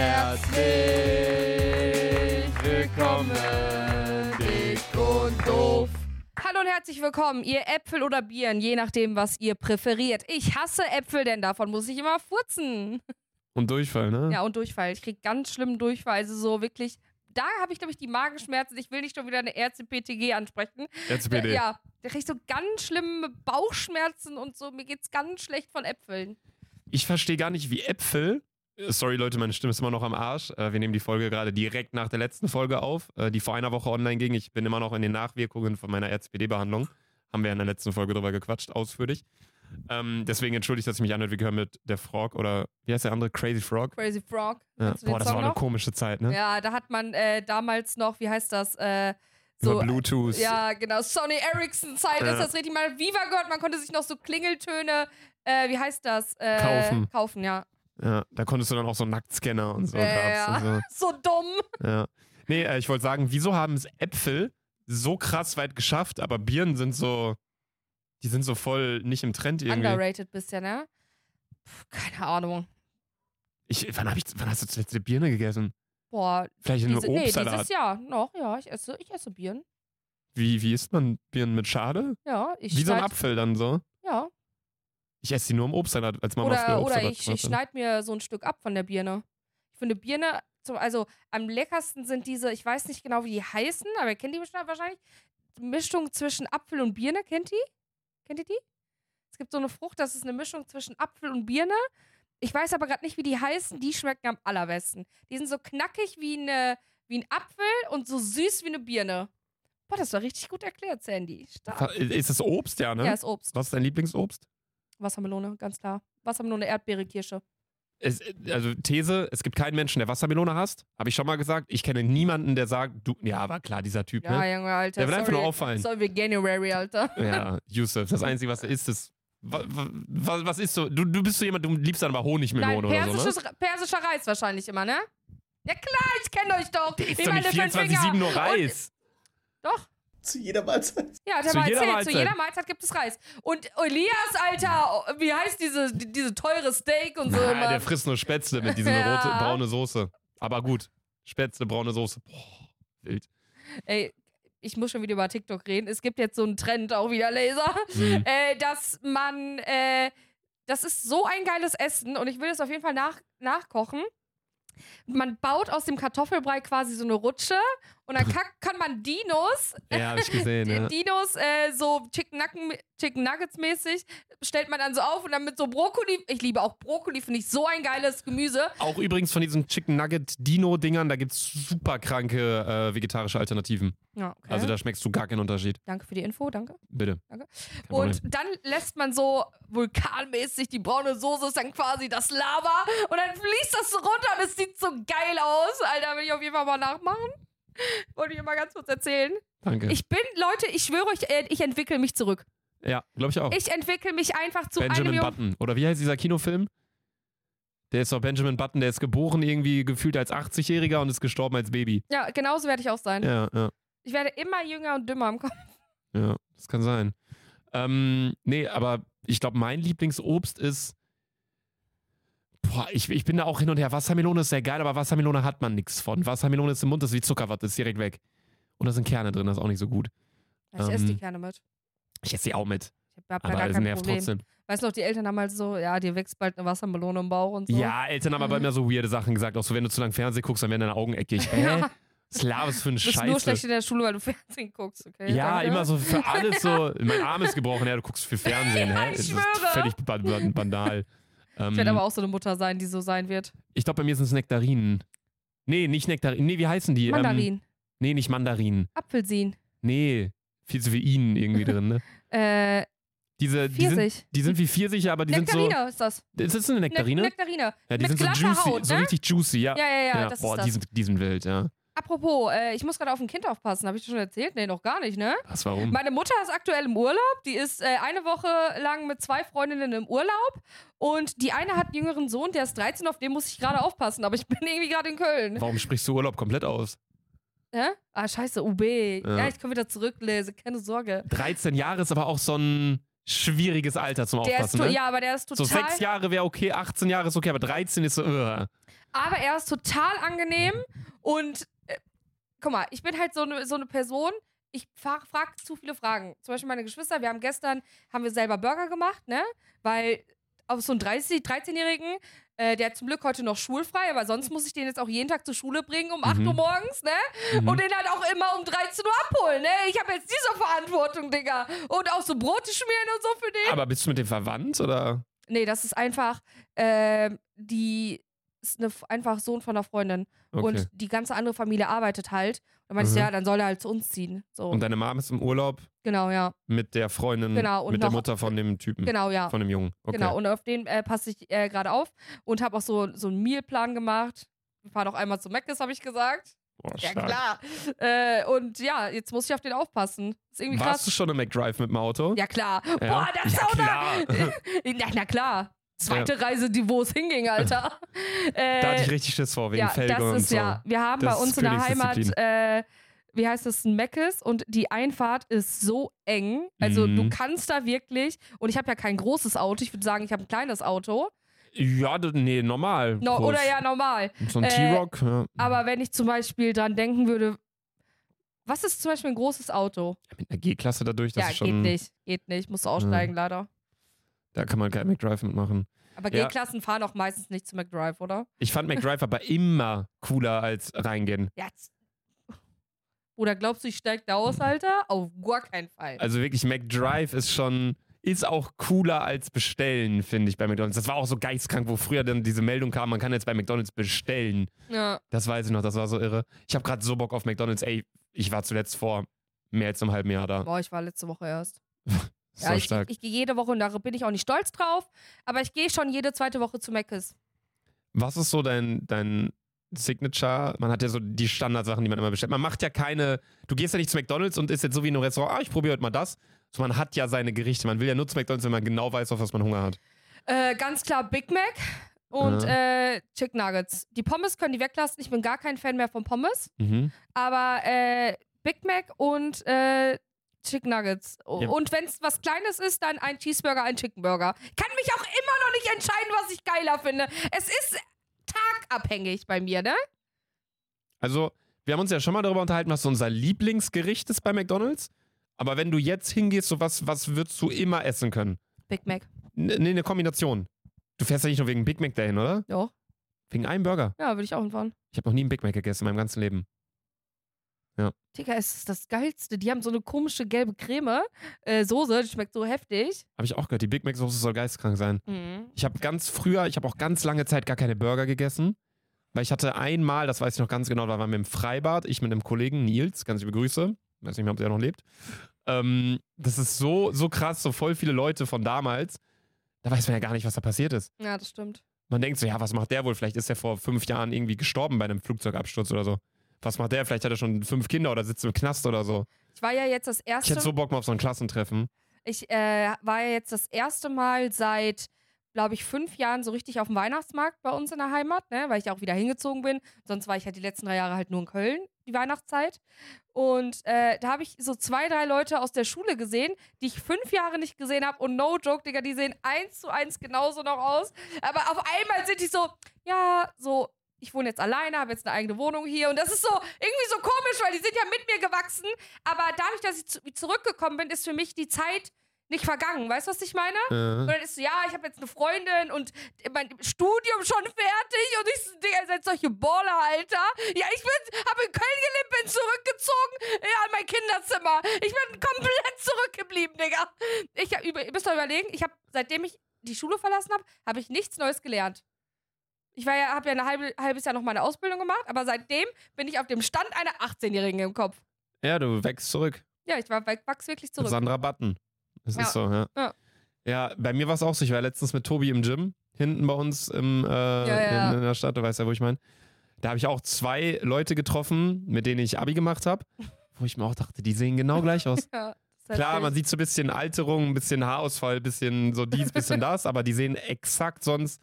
Herzlich willkommen, dick und doof. Hallo und herzlich willkommen, ihr Äpfel oder Bieren, je nachdem, was ihr präferiert. Ich hasse Äpfel, denn davon muss ich immer furzen. Und Durchfall, ne? Ja, und Durchfall. Ich krieg ganz schlimmen Durchfall. Also so wirklich, da habe ich, glaube ich, die Magenschmerzen. Ich will nicht schon wieder eine RCPTG ansprechen. RCPD. Ja, da krieg ich so ganz schlimme Bauchschmerzen und so. Mir geht's ganz schlecht von Äpfeln. Ich verstehe gar nicht, wie Äpfel. Äh, Sorry, Leute, meine Stimme ist immer noch am Arsch. Äh, Wir nehmen die Folge gerade direkt nach der letzten Folge auf, äh, die vor einer Woche online ging. Ich bin immer noch in den Nachwirkungen von meiner RCPD-Behandlung. Haben wir in der letzten Folge drüber gequatscht, ausführlich. Ähm, deswegen entschuldigt, dass ich mich anhört, wie gehört mit der Frog oder wie heißt der andere? Crazy Frog? Crazy Frog. Ja. Boah, das Song war eine noch? komische Zeit, ne? Ja, da hat man äh, damals noch, wie heißt das? Äh, Über so, Bluetooth. Ja, genau. Sony Ericsson Zeit Ja. ist das richtig mal. Viva gehört, man konnte sich noch so Klingeltöne, äh, wie heißt das? Äh, Kaufen. Kaufen, ja. Ja, da konntest du dann auch so Nacktscanner und so. Ja, und so. So dumm. Ja. Nee, äh, ich wollte sagen, wieso haben es Äpfel so krass weit geschafft, aber Birnen sind so, die sind so voll nicht im Trend irgendwie. Underrated bisschen, ne? Puh, keine Ahnung. Ich, wann, ich, wann hast du zuletzt eine Birne gegessen? Boah, Vielleicht in einem diese, nee, Obstsalat. dieses Jahr noch, ja, ich esse, ich esse Birnen. wie, wie isst man Birnen mit Schale? Ja, ich wie so ein Apfel dann so. Ja. Ich esse die nur im Obstsalat, als Mama früher Oder, oder Obstsalat ich, ich hat. schneide mir so ein Stück ab von der Birne. Ich finde Birne, zum, also am leckersten sind diese, ich weiß nicht genau, wie die heißen, aber ihr kennt die bestimmt wahrscheinlich. Mischung zwischen Apfel und Birne, kennt ihr? Kennt ihr die? Es gibt so eine Frucht, das ist eine Mischung zwischen Apfel und Birne. Ich weiß aber gerade nicht, wie die heißen. Die schmecken am allerbesten. Die sind so knackig wie, eine, wie ein Apfel und so süß wie eine Birne. Boah, das war richtig gut erklärt, Sandy. Stark. Ist es Obst, ja, ne? Ja, ist Obst. Was ist dein Lieblingsobst? Wassermelone, ganz klar. Wassermelone, Erdbeere, Kirsche. Es, also These, es gibt keinen Menschen, der Wassermelone hasst. Habe ich schon mal gesagt. Ich kenne niemanden, der sagt, du, ja, aber klar, dieser Typ, Ja, ne? Junge, Alter. Der will einfach nur auffallen. Sorry, January, Alter. Ja, Yusuf, das Einzige, was er isst, ist. Was, was, was ist so? Du, du bist so jemand, du liebst dann aber Nein, Honigmelone oder so, ne? persischer Reis wahrscheinlich immer, ne? Ja klar, ich kenne euch doch. Der ist Wie doch nicht meine fünf 24-7 Finger. nur Reis. Doch. Zu jeder Mahlzeit. Ja, hat er Zu mal jeder erzählt. Mahlzeit. Zu jeder Mahlzeit gibt es Reis. Und Elias, Alter, wie heißt diese, die- diese teure Steak und so Na, immer? der frisst nur Spätzle mit dieser Ja. rote, braune Soße. Aber gut. Spätzle, braune Soße. Boah, wild. Ey, ich muss schon wieder über TikTok reden. Es gibt jetzt so einen Trend, auch wieder Laser, Mhm. äh, dass man, äh, das ist so ein geiles Essen und ich will es auf jeden Fall nach, nachkochen. Man baut aus dem Kartoffelbrei quasi so eine Rutsche und dann kann, man Dinos, Ja, hab ich gesehen, ja. Dinos äh, so Chicken, Nacken, Chicken Nuggets mäßig, stellt man dann so auf und dann mit so Brokkoli, ich liebe auch Brokkoli, finde ich so ein geiles Gemüse. Auch übrigens von diesen Chicken Nugget Dino-Dingern, da gibt's super kranke äh, vegetarische Alternativen. Ja, okay. Also da schmeckst du gar keinen Unterschied. danke für die Info, danke. Bitte. Danke. Und dann lässt man so vulkanmäßig die braune Soße ist dann quasi das Lava und dann fließt das so runter und es sieht so geil aus. Alter, will ich auf jeden Fall mal nachmachen. Wollte ich mal ganz kurz erzählen. Danke. Ich bin, Leute, ich schwöre euch, äh, ich entwickle mich zurück. ja, glaube ich auch. Ich entwickle mich einfach zu einem Benjamin Jungen. Button. Oder wie heißt dieser Kinofilm? Der ist doch Benjamin Button, der ist geboren irgendwie gefühlt als 80-Jähriger und ist gestorben als Baby. Ja, genauso werde ich auch sein. Ja, ja, Ich werde immer jünger und dümmer im Kopf. ja, das kann sein. Ähm, nee, aber ich glaube, mein Lieblingsobst ist. Boah, ich, ich bin da auch hin und her. Wassermelone ist sehr geil, aber Wassermelone hat man nichts von. Wassermelone ist im Mund, das ist wie Zuckerwatte, ist direkt weg. Und da sind Kerne drin, das ist auch nicht so gut. Ich esse die Ähm, gerne mit. Ich esse die auch mit, Ich habe da aber es nervt Problem. trotzdem. Weißt du noch, die Eltern haben halt so, ja, dir wächst bald eine Wassermelone im Bauch und so. Ja, Eltern haben aber immer so weirde Sachen gesagt. Auch so, wenn du zu lange Fernsehen guckst, dann werden deine Augen eckig. Hä? Was laberst für eine Du bist nur schlecht in der Schule, weil du Fernsehen guckst, okay? Ja, Danke. immer so für alles so. Mein Arm ist gebrochen, ja, du guckst für Fernsehen, Ja, hä? ich Das ist völlig ba- ba- banal. Ähm, Ich werde aber auch so eine Mutter sein, die so sein wird. ich glaube, bei mir sind es Nektarinen. Nee, nicht Nektarinen. Nee, wie heißen die? Ähm, Mandarin, nee, nicht Mandarinen. Apfelsin, Nee, viel zu viel Ihnen irgendwie drin, ne? äh, Diese, die sind, die sind wie Pfirsiche, aber die Nektarine sind ist das. so. Ist das eine Nektarine? Ne Nektarine. ja, die mit sind so juicy, Haut, so ne? richtig juicy, ja. Ja, ja, ja, das boah, die sind, die sind wild, ja. Apropos, äh, ich muss gerade auf ein Kind aufpassen. Habe ich dir schon erzählt? Nee, noch gar nicht, ne? Was, warum? Meine Mutter ist aktuell im Urlaub. Die ist äh, eine Woche lang mit zwei Freundinnen im Urlaub. Und die eine hat einen jüngeren Sohn, der ist 13, auf den muss ich gerade aufpassen. Aber ich bin irgendwie gerade in Köln. Warum sprichst du Urlaub komplett aus? Hä? Ah, scheiße, UB. Ja, Ja. ich komme wieder zurücklesen, keine Sorge. 13 Jahre ist aber auch so ein. schwieriges Alter zum Der Aufpassen. Ne? ja, aber der ist So total. sechs Jahre wäre okay, 18 Jahre ist okay, aber 13 ist so. Uh. Aber er ist total angenehm und guck mal, ich bin halt so eine so eine Person. Ich frage frag zu viele Fragen. Zum Beispiel meine Geschwister, wir haben gestern, haben wir selber Burger gemacht, ne? Weil auf so einen 30, 13-Jährigen, äh, der hat zum Glück heute noch schulfrei, aber sonst muss ich den jetzt auch jeden Tag zur Schule bringen um 8 Mhm. Uhr morgens, ne? Mhm. Und den halt auch immer um 13 Uhr abholen, ne? Ich habe jetzt diese Verantwortung, Digga. Und auch so Brote schmieren und so für den. Aber bist du mit dem verwandt oder? Nee, das ist einfach, ähm, die ist eine, einfach Sohn von einer Freundin. Okay. Und die ganze andere Familie arbeitet halt. Dann meinte ich, Mhm. ja, dann soll er halt zu uns ziehen. So, Und deine Mom ist im Urlaub genau, ja. mit der Freundin, Genau, und mit der Mutter von dem Typen, Genau, ja. von dem Jungen. Okay. Genau, und auf den äh, passe ich äh, gerade auf und habe auch so, so einen Mealplan gemacht. Wir fahren auch einmal zu Mc's, habe ich gesagt. Boah, Ja, stark. klar. Äh, und ja, jetzt muss ich auf den aufpassen. Ist irgendwie Warst du krass. schon im McDrive mit dem Auto? Ja, klar. Ja? Boah, das ja, Auto. Na, na klar. Zweite Reise, die wo es hinging, Alter. äh, da hatte ich richtig Schiss vor, wegen ja, Felge das und ist so. ja. Wir haben Das bei uns in der Heimat, äh, wie heißt das, ein Meckes und die Einfahrt ist so eng. Also du Mhm. kannst da wirklich, und ich habe ja kein großes Auto, ich würde sagen, ich habe ein kleines Auto. Ja, nee, normal. No, oder ja, normal. So ein äh, T-Rock. Ja. Aber wenn ich zum Beispiel dran denken würde, was ist zum Beispiel ein großes Auto? Mit einer G-Klasse dadurch, das ja, ist schon. geht nicht. Geht nicht. Musst du aussteigen, leider. Da kann man kein McDrive mitmachen. Aber Ja. G-Klassen fahren auch meistens nicht zu McDrive, oder? Ich fand McDrive aber immer cooler als reingehen. Ja. jetzt- Oder glaubst du, ich steig da aus, Alter? Auf gar keinen Fall. Also wirklich, McDrive ist schon. Ist auch cooler als bestellen, finde ich, bei McDonalds. Das war auch so geistkrank, wo früher dann diese Meldung kam, man kann jetzt bei McDonalds bestellen. ja. Das weiß ich noch, das war so irre. Ich habe gerade so Bock auf McDonalds. Ey, ich war zuletzt vor mehr als einem halben Jahr da. Boah, ich war letzte Woche erst. So ja, ich, stark. ich gehe jede Woche und da bin ich auch nicht stolz drauf, aber ich gehe schon jede zweite Woche zu Mc's. Was ist so dein, dein Signature? Man hat ja so die Standardsachen, die man immer bestellt. Man macht ja keine. Du gehst ja nicht zu McDonalds und isst jetzt so wie in einem Restaurant, ah, ich probiere heute mal das. So, man hat ja seine Gerichte. Man will ja nur zu McDonalds, wenn man genau weiß, auf was man Hunger hat. Äh, ganz klar Big Mac und äh, Chicken Nuggets. Die Pommes können die weglassen. Ich bin gar kein Fan mehr von Pommes, Mhm. aber äh, Big Mac und äh, Chicken Nuggets. Ja. Und wenn es was Kleines ist, dann ein Cheeseburger, ein Chicken Burger. Kann mich auch immer noch nicht entscheiden, was ich geiler finde. Es ist tagabhängig bei mir, ne? Also, wir haben uns ja schon mal darüber unterhalten, was so unser Lieblingsgericht ist bei McDonalds. Aber wenn du jetzt hingehst, so was, was würdest du immer essen können? Big Mac. Nee, eine Kombination. Du fährst ja nicht nur wegen Big Mac dahin, oder? Ja, Wegen einem Burger. ja würde ich auch hinfahren. Ich habe noch nie einen Big Mac gegessen in meinem ganzen Leben. Digga, es ist das Geilste. Die haben so eine komische gelbe Creme, äh, Soße, die schmeckt so heftig. Habe ich auch gehört. Die Big Mac Soße soll geistkrank sein. Mhm. Ich habe ganz früher, ich habe auch ganz lange Zeit gar keine Burger gegessen. Weil ich hatte einmal, das weiß ich noch ganz genau, da waren wir im Freibad, ich mit einem Kollegen, Nils, ganz liebe Grüße. Weiß nicht mehr, ob der noch lebt. Ähm, das ist so, so krass, so voll viele Leute von damals. Da weiß man ja gar nicht, was da passiert ist. Ja, das stimmt. Man denkt so, ja, was macht der wohl? Vielleicht ist er vor fünf Jahren irgendwie gestorben bei einem Flugzeugabsturz oder so. Was macht der? Vielleicht hat er schon fünf Kinder oder sitzt im Knast oder so. Ich war ja jetzt das Ich erste hätte so Bock mal auf so ein Klassentreffen. Ich äh, war ja jetzt das erste Mal seit, glaube ich, fünf Jahren so richtig auf dem Weihnachtsmarkt bei uns in der Heimat, ne? weil ich auch wieder hingezogen bin. Sonst war ich halt die letzten drei Jahre halt nur in Köln, die Weihnachtszeit. Und äh, da habe ich so zwei, drei Leute aus der Schule gesehen, die ich fünf Jahre nicht gesehen habe. Und no joke, Digga, die sehen eins zu eins genauso noch aus. Aber auf einmal sind die so, ja, so. Ich wohne jetzt alleine, habe jetzt eine eigene Wohnung hier und das ist so irgendwie so komisch, weil die sind ja mit mir gewachsen. Aber dadurch, dass ich zu, zurückgekommen bin, ist für mich die Zeit nicht vergangen. Weißt du, was ich meine? Und Äh, dann ist so, ja, ich habe jetzt eine Freundin und mein Studium schon fertig und ich Digga, ihr seid solche Baller, Alter. Ja, ich bin, habe in Köln gelebt, bin zurückgezogen, ja, in mein Kinderzimmer. Ich bin komplett zurückgeblieben, Digga. Ich hab, über, ihr müsst doch überlegen, ich habe, seitdem ich die Schule verlassen habe, habe ich nichts Neues gelernt. Ich war ja, habe ja ein halbe, halbes Jahr noch meine Ausbildung gemacht, aber seitdem bin ich auf dem Stand einer 18-Jährigen im Kopf. ja, du wächst zurück. Ja, ich war, wachs wirklich zurück. Sandra Button. Das Ja. ist so, ja. Ja. Ja, bei mir war es auch so. Ich war letztens mit Tobi im Gym, hinten bei uns im, äh, ja. In, in der Stadt, du weißt ja, wo ich meine. Da habe ich auch zwei Leute getroffen, mit denen ich Abi gemacht habe, wo ich mir auch dachte, die sehen genau gleich aus. Ja, Klar, heißt, man sieht so ein bisschen Alterung, ein bisschen Haarausfall, ein bisschen so dies, bisschen das, aber die sehen exakt sonst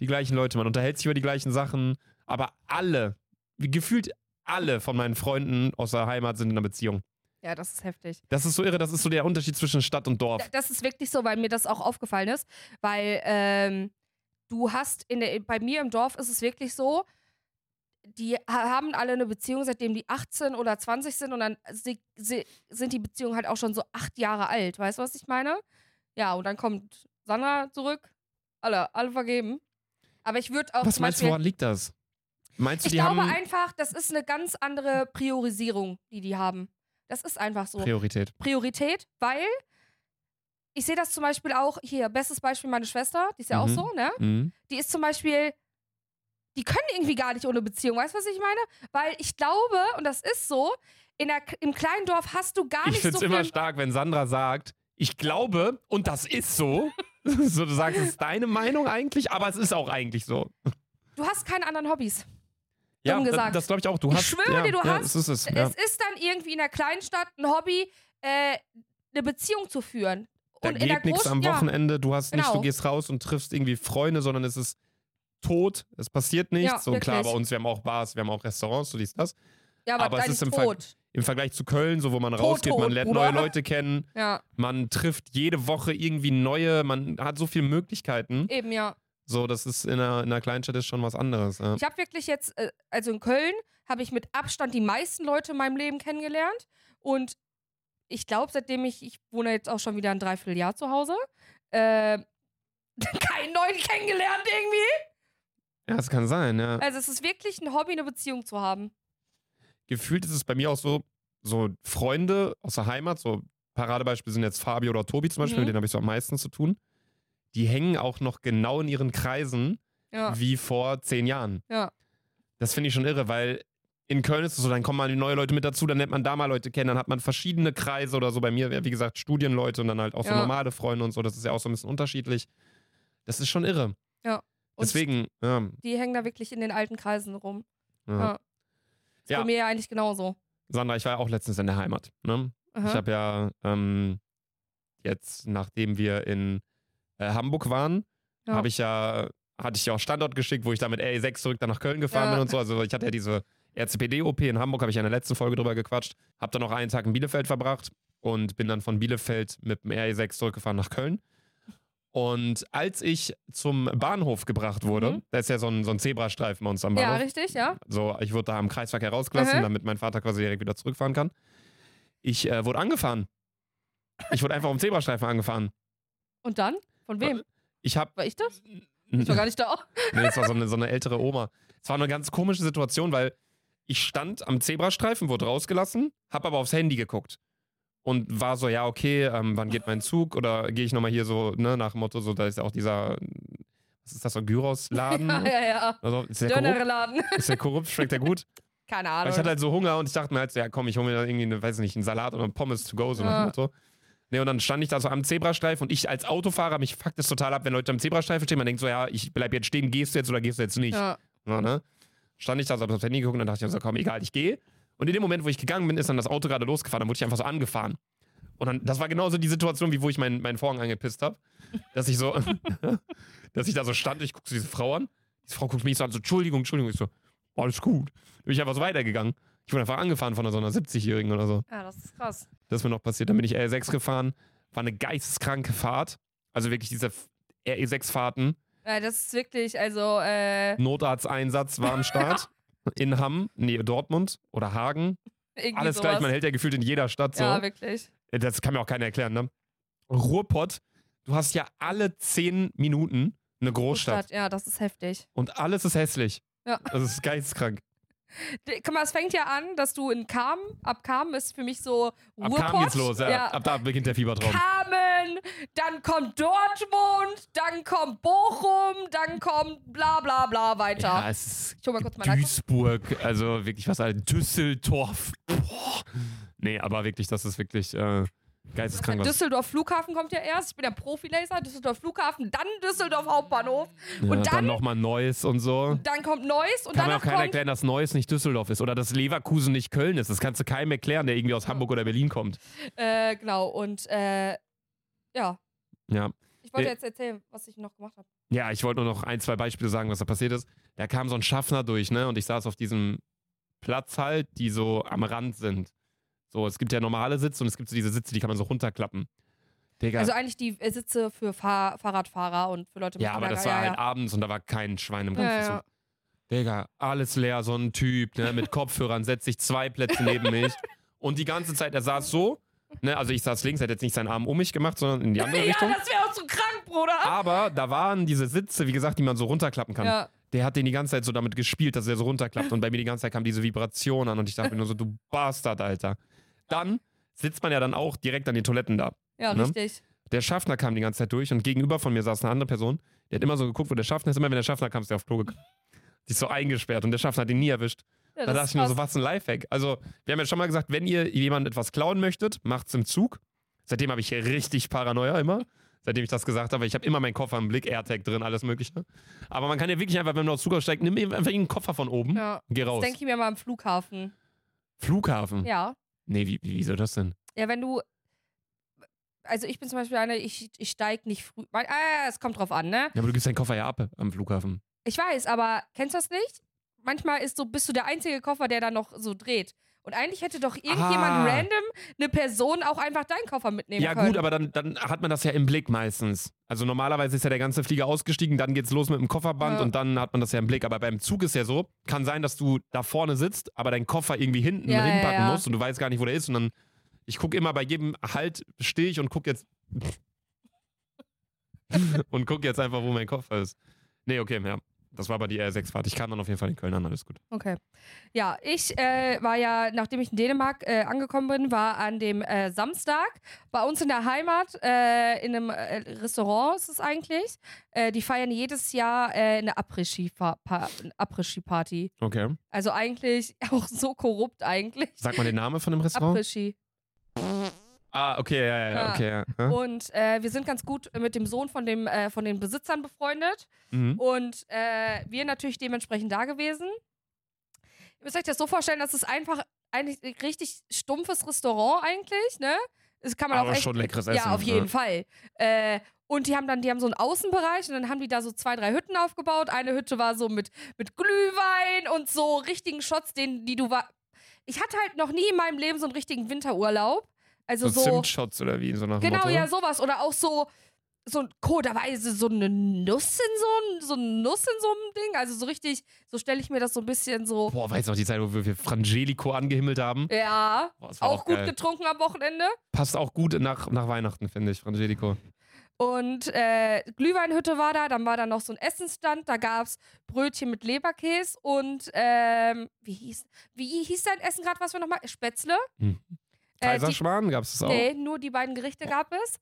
die gleichen Leute. Man unterhält sich über die gleichen Sachen, aber alle, wie gefühlt alle von meinen Freunden aus der Heimat sind in einer Beziehung. Ja, das ist heftig. Das ist so irre, das ist so der Unterschied zwischen Stadt und Dorf. Da- Das ist wirklich so, weil mir das auch aufgefallen ist. Weil ähm, du hast in der, bei mir im Dorf ist es wirklich so, die ha- haben alle eine Beziehung, seitdem die 18 oder 20 sind und dann sie, sie, sind die Beziehungen halt auch schon so acht Jahre alt. Weißt du, was ich meine? Ja, und dann kommt Sandra zurück. Alle, alle vergeben. Aber ich würde auch Was meinst du, Beispiel, woran liegt das? Meinst du, ich die glaube haben einfach, das ist eine ganz andere Priorisierung, die die haben. Das ist einfach so. Priorität? Priorität, weil ich sehe das zum Beispiel auch hier, bestes Beispiel meine Schwester, die ist ja auch Mhm. so, ne? Mhm. Die ist zum Beispiel, die können irgendwie gar nicht ohne Beziehung, weißt du, was ich meine? Weil ich glaube, und das ist so, in der, im kleinen Dorf hast du gar Ich nicht finde so es immer stark, wenn Sandra sagt, ich glaube, und das ist so. so du sagst, es ist deine Meinung eigentlich, aber es ist auch eigentlich so. Du hast keine anderen Hobbys. Ja, gesagt. das glaube ich auch. Du Ich hast, schwöre ja, dir, du ja, hast- Es ist es. Ja. Es ist dann irgendwie in der Kleinstadt ein Hobby, äh, eine Beziehung zu führen. Da und geht nichts am Wochenende. Du hast nicht, genau. du gehst raus und triffst irgendwie Freunde, sondern es ist tot. Es passiert nichts. So klar, bei uns, wir haben auch Bars, wir haben auch Restaurants, so dies, das. Ja, aber, aber es ist im tot. Im Vergleich zu Köln, so wo man Tot, rausgeht, man lernt Bruder. neue Leute kennen, Ja, man trifft jede Woche irgendwie neue, man hat so viele Möglichkeiten. eben, ja. So, das ist in einer, in einer Kleinstadt ist schon was anderes. Ja. Ich habe wirklich jetzt, äh, also in Köln, habe ich mit Abstand die meisten Leute in meinem Leben kennengelernt. Und ich glaube, seitdem ich, ich wohne jetzt auch schon wieder ein Dreivierteljahr zu Hause, äh, keinen neuen kennengelernt irgendwie. ja, es kann sein, ja. Also es ist wirklich ein Hobby, eine Beziehung zu haben. Gefühlt ist es bei mir auch so, so Freunde aus der Heimat, so Paradebeispiele sind jetzt Fabio oder Tobi zum Beispiel, Mhm. mit denen habe ich so am meisten zu tun. Die hängen auch noch genau in ihren Kreisen Ja, wie vor zehn Jahren. ja. Das finde ich schon irre, weil in Köln ist es so, dann kommen mal neue Leute mit dazu, dann lernt man da mal Leute kennen, dann hat man verschiedene Kreise oder so. Bei mir, wie gesagt, Studienleute und dann halt auch so Ja. normale Freunde und so. Das ist ja auch so ein bisschen unterschiedlich. Das ist schon irre. Und Deswegen, ja. die hängen da wirklich in den alten Kreisen rum. ja. Ja. Ist Ja. bei mir ja eigentlich genauso. Sandra, ich war ja auch letztens in der Heimat. Ne? Ich habe ja ähm, jetzt, nachdem wir in äh, Hamburg waren, Ja. habe ich ja, hatte ich ja auch Standort geschickt, wo ich dann mit RE6 zurück dann nach Köln gefahren Ja. bin und so. Also ich hatte ja diese RCPD-OP in Hamburg, habe ich ja in der letzten Folge drüber gequatscht. Habe dann noch einen Tag in Bielefeld verbracht und bin dann von Bielefeld mit dem RE6 zurückgefahren nach Köln. Und als ich zum Bahnhof gebracht wurde, Mhm. da ist ja so ein, so ein Zebrastreifen bei uns am Ja, Bahnhof. richtig, ja. So, ich wurde da am Kreisverkehr rausgelassen, Mhm. damit mein Vater quasi direkt wieder zurückfahren kann. Ich äh, wurde angefahren. Ich wurde einfach um Zebrastreifen angefahren. Und dann? Von wem? Ich habe. War ich das? Ich war gar nicht da. Nee, es war so eine, so eine ältere Oma. Es war eine ganz komische Situation, weil ich stand am Zebrastreifen, wurde rausgelassen, habe aber aufs Handy geguckt. Und war so, ja, okay, ähm, wann geht mein Zug? Oder gehe ich nochmal hier so, ne, nach dem Motto, so, da ist ja auch dieser, was ist das, so Gyros-Laden? Ja, ja, ja. Also, ist der korrupt? Dönerladen. Ist der korrupt? Schmeckt der gut? Keine Aber Ahnung. ich hatte halt so Hunger und ich dachte mir halt so, ja komm, ich hole mir da irgendwie, eine, weiß nicht, einen Salat oder einen Pommes to go, so nach Ja. dem Motto. Nee, und dann stand ich da so am Zebrastreifen und ich als Autofahrer, mich fuckt es total ab, wenn Leute am Zebrastreifen stehen, man denkt so, ja, ich bleib jetzt stehen, gehst du jetzt oder gehst du jetzt nicht? ja. Ja, ne? Stand ich da so, hab aufs Handy geguckt und dann dachte ich mir so, komm, egal, ich gehe. Und in dem Moment, wo ich gegangen bin, ist dann das Auto gerade losgefahren, dann wurde ich einfach so angefahren. Und dann, das war genauso die Situation, wie wo ich meinen, meinen Vorhang angepisst habe. Dass ich so, dass ich da so stand, ich gucke so diese Frau an. Diese Frau guckt mich so an, so, Entschuldigung, Entschuldigung. Ich so, alles gut. Dann bin ich einfach so weitergegangen. Ich wurde einfach angefahren von so einer 70-Jährigen oder so. ja, das ist krass. Das ist mir noch passiert. Dann bin ich R6 gefahren. War eine geisteskranke Fahrt. Also wirklich diese RE6-Fahrten. Ja, das ist wirklich, also, äh, Notarzteinsatz war am Start. In Hamm, nee, Dortmund oder Hagen. irgendwie Alles sowas. gleich, man hält ja gefühlt in jeder Stadt so. Ja, wirklich. Das kann mir auch keiner erklären, ne? Ruhrpott, du hast ja alle zehn Minuten eine Großstadt. Stadt, Ja, das ist heftig. Und alles ist hässlich. Ja. Das ist geisteskrank. Guck mal, es fängt ja an, dass du in Kam, ab Kam ist für mich so Ab Ruhrpott. Kam geht's los, ja. Ab da beginnt der Fiebertraum. Kamen, dann kommt Dortmund, dann kommt Bochum, dann kommt bla bla bla weiter. Ja, es ist Ich hol mal kurz Akku. Duisburg, also wirklich was halt Düsseldorf. Boah. Nee, aber wirklich, das ist wirklich äh, geisteskrank. Was, Düsseldorf Flughafen kommt ja erst. Ich bin der Profilaser. Düsseldorf Flughafen, dann Düsseldorf Hauptbahnhof. ja, und dann, dann- nochmal Neues und so. Dann kommt Neuss und Kann mir auch keiner erklären, dass Neues nicht Düsseldorf ist oder dass Leverkusen nicht Köln ist. Das kannst du keinem erklären, der irgendwie aus Hamburg oder Berlin kommt. Äh, genau, und äh, ja. Ja. Ich wollte Äh, jetzt erzählen, was ich noch gemacht habe. Ja, ich wollte nur noch ein, zwei Beispiele sagen, was da passiert ist. Da kam so ein Schaffner durch, ne? Und ich saß auf diesem Platz halt, die so am Rand sind. So, es gibt ja normale Sitze und es gibt so diese Sitze, die kann man so runterklappen. Digga. Also eigentlich die äh, Sitze für Fahr Fahrradfahrer und für Leute mit ja, aber das war ja, halt abends und da war kein Schwein im ja. ganzen ja, ja. Digga, alles leer, so ein Typ, ne, mit Kopfhörern, setzt sich zwei Plätze neben mich. Und die ganze Zeit, er saß so, ne, also ich saß links, er hat jetzt nicht seinen Arm um mich gemacht, sondern in die andere Ja, Richtung. das wäre auch so krank, Bruder. Aber da waren diese Sitze, wie gesagt, die man so runterklappen kann. Ja. Der hat den die ganze Zeit so damit gespielt, dass er so runterklappt. Und bei mir die ganze Zeit kam diese Vibration an und ich dachte mir nur so, du Bastard, Alter. Dann sitzt man ja dann auch direkt an den Toiletten da. ja, Ne? richtig. Der Schaffner kam die ganze Zeit durch und gegenüber von mir saß eine andere Person. Die hat immer so geguckt, wo der Schaffner ist. Immer wenn der Schaffner kam, ist der auf Klo gegangen. Die ist so eingesperrt und der Schaffner hat ihn nie erwischt. Ja, Da das dachte ich mir so, was ein Lifehack. Also, wir haben ja schon mal gesagt, wenn ihr jemand etwas klauen möchtet, macht's im Zug. Seitdem habe ich hier richtig Paranoia immer. Seitdem ich das gesagt habe, ich habe immer meinen Koffer im Blick, AirTag drin, alles Mögliche. Aber man kann ja wirklich einfach, wenn man aus Zug aussteigt, nimm einfach einen Koffer von oben, Ja. geh Das raus. denke ich mir mal am Flughafen. Flughafen? Ja. Nee, wie, wie, wieso das denn? Ja, wenn du. Also ich bin zum Beispiel eine, ich, ich steige nicht früh. weil- Ah, es kommt drauf an, ne? Ja, aber du gibst deinen Koffer ja ab am Flughafen. Ich weiß, aber kennst du das nicht? Manchmal ist so, bist du der einzige Koffer, der dann noch so dreht. Und eigentlich hätte doch irgendjemand Ah. random, eine Person, auch einfach deinen Koffer mitnehmen Ja, können. gut, aber dann, dann hat man das ja im Blick meistens. Also normalerweise ist ja der ganze Flieger ausgestiegen, dann geht's los mit dem Kofferband Ja. und dann hat man das ja im Blick. Aber beim Zug ist ja so, kann sein, dass du da vorne sitzt, aber deinen Koffer irgendwie hinten Ja, ja, hinpacken ja. musst und du weißt gar nicht, wo der ist. Und dann, ich gucke immer bei jedem Halt, stehe ich und gucke jetzt. und gucke jetzt einfach, wo mein Koffer ist. Nee, okay, ja. Das war aber die R6-Fahrt. Ich kam dann auf jeden Fall in Köln an, alles gut. Okay. Ja, ich äh, war ja, nachdem ich in Dänemark äh, angekommen bin, war an dem äh, Samstag bei uns in der Heimat äh, in einem äh, Restaurant ist es eigentlich. Äh, die feiern jedes Jahr eine Après-Ski-Party. Okay. Also eigentlich auch so korrupt eigentlich. Sag mal den Namen von dem Restaurant. Après-Ski. Ah, okay, ja, ja, okay. Ja. Ja. Und äh, wir sind ganz gut mit dem Sohn von, dem, äh, von den Besitzern befreundet. Mhm. Und äh, wir natürlich dementsprechend da gewesen. Ihr müsst euch das so vorstellen, dass es einfach eigentlich ein richtig stumpfes Restaurant eigentlich, ne? Das kann man Aber auch echt, schon leckeres Essen. Ja, auf jeden ja. Fall. Äh, und die haben dann, die haben so einen Außenbereich und dann haben die da so zwei, drei Hütten aufgebaut. Eine Hütte war so mit, mit Glühwein und so richtigen Shots, den, die du war. Ich hatte halt noch nie in meinem Leben so einen richtigen Winterurlaub. Also So, so. Zimtshots oder wie, so nach dem Genau, Motto. ja, sowas. Oder auch so, so ein Code, da war so so eine Nuss in so, ein- so eine Nuss in so einem Ding. Also so richtig, so stelle ich mir das so ein bisschen so. Boah, weißt du noch die Zeit, wo wir Frangelico angehimmelt haben? Ja, Boah, war auch gut geil. getrunken am Wochenende. Passt auch gut nach, nach Weihnachten, finde ich, Frangelico. Und äh, Glühweinhütte war da, dann war da noch so ein Essensstand, da gab es Brötchen mit Leberkäse und ähm, wie hieß, wie hieß dein Essen gerade, was wir nochmal? Spätzle? Hm. Äh, Kaiserschmarrn, gab es das auch? nee, nur die beiden Gerichte gab es.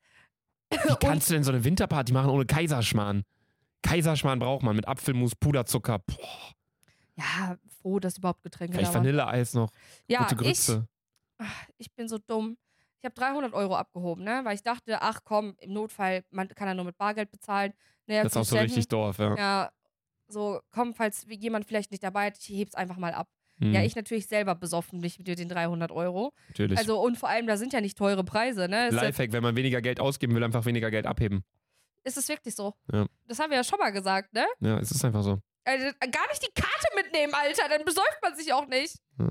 Wie kannst du denn so eine Winterparty machen ohne Kaiserschmarrn? Kaiserschmarrn braucht man mit Apfelmus, Puderzucker, boah, Ja, froh, dass überhaupt Getränke vielleicht da waren. Vanilleeis noch, Ja, gute ich, Grütze. Ach, ich bin so dumm. Ich habe 300 Euro abgehoben, ne? Weil ich dachte, ach komm, im Notfall, man kann ja nur mit Bargeld bezahlen. Naja, Das ist auch so richtig. Dorf, ja. Ja, so, komm, falls jemand vielleicht nicht dabei ist, ich heb's einfach mal ab. Hm, Ja, ich natürlich selber besoffen, nicht mit dir den 300 Euro. Natürlich. Also, und vor allem, da sind ja nicht teure Preise, ne? Ist, ja, Lifehack, wenn man weniger Geld ausgeben will, einfach weniger Geld abheben. ist es wirklich so? Ja. Das haben wir ja schon mal gesagt, ne? Ja, es ist einfach so. Also, gar nicht die Karte mitnehmen, Alter, dann besäuft man sich auch nicht. Ja.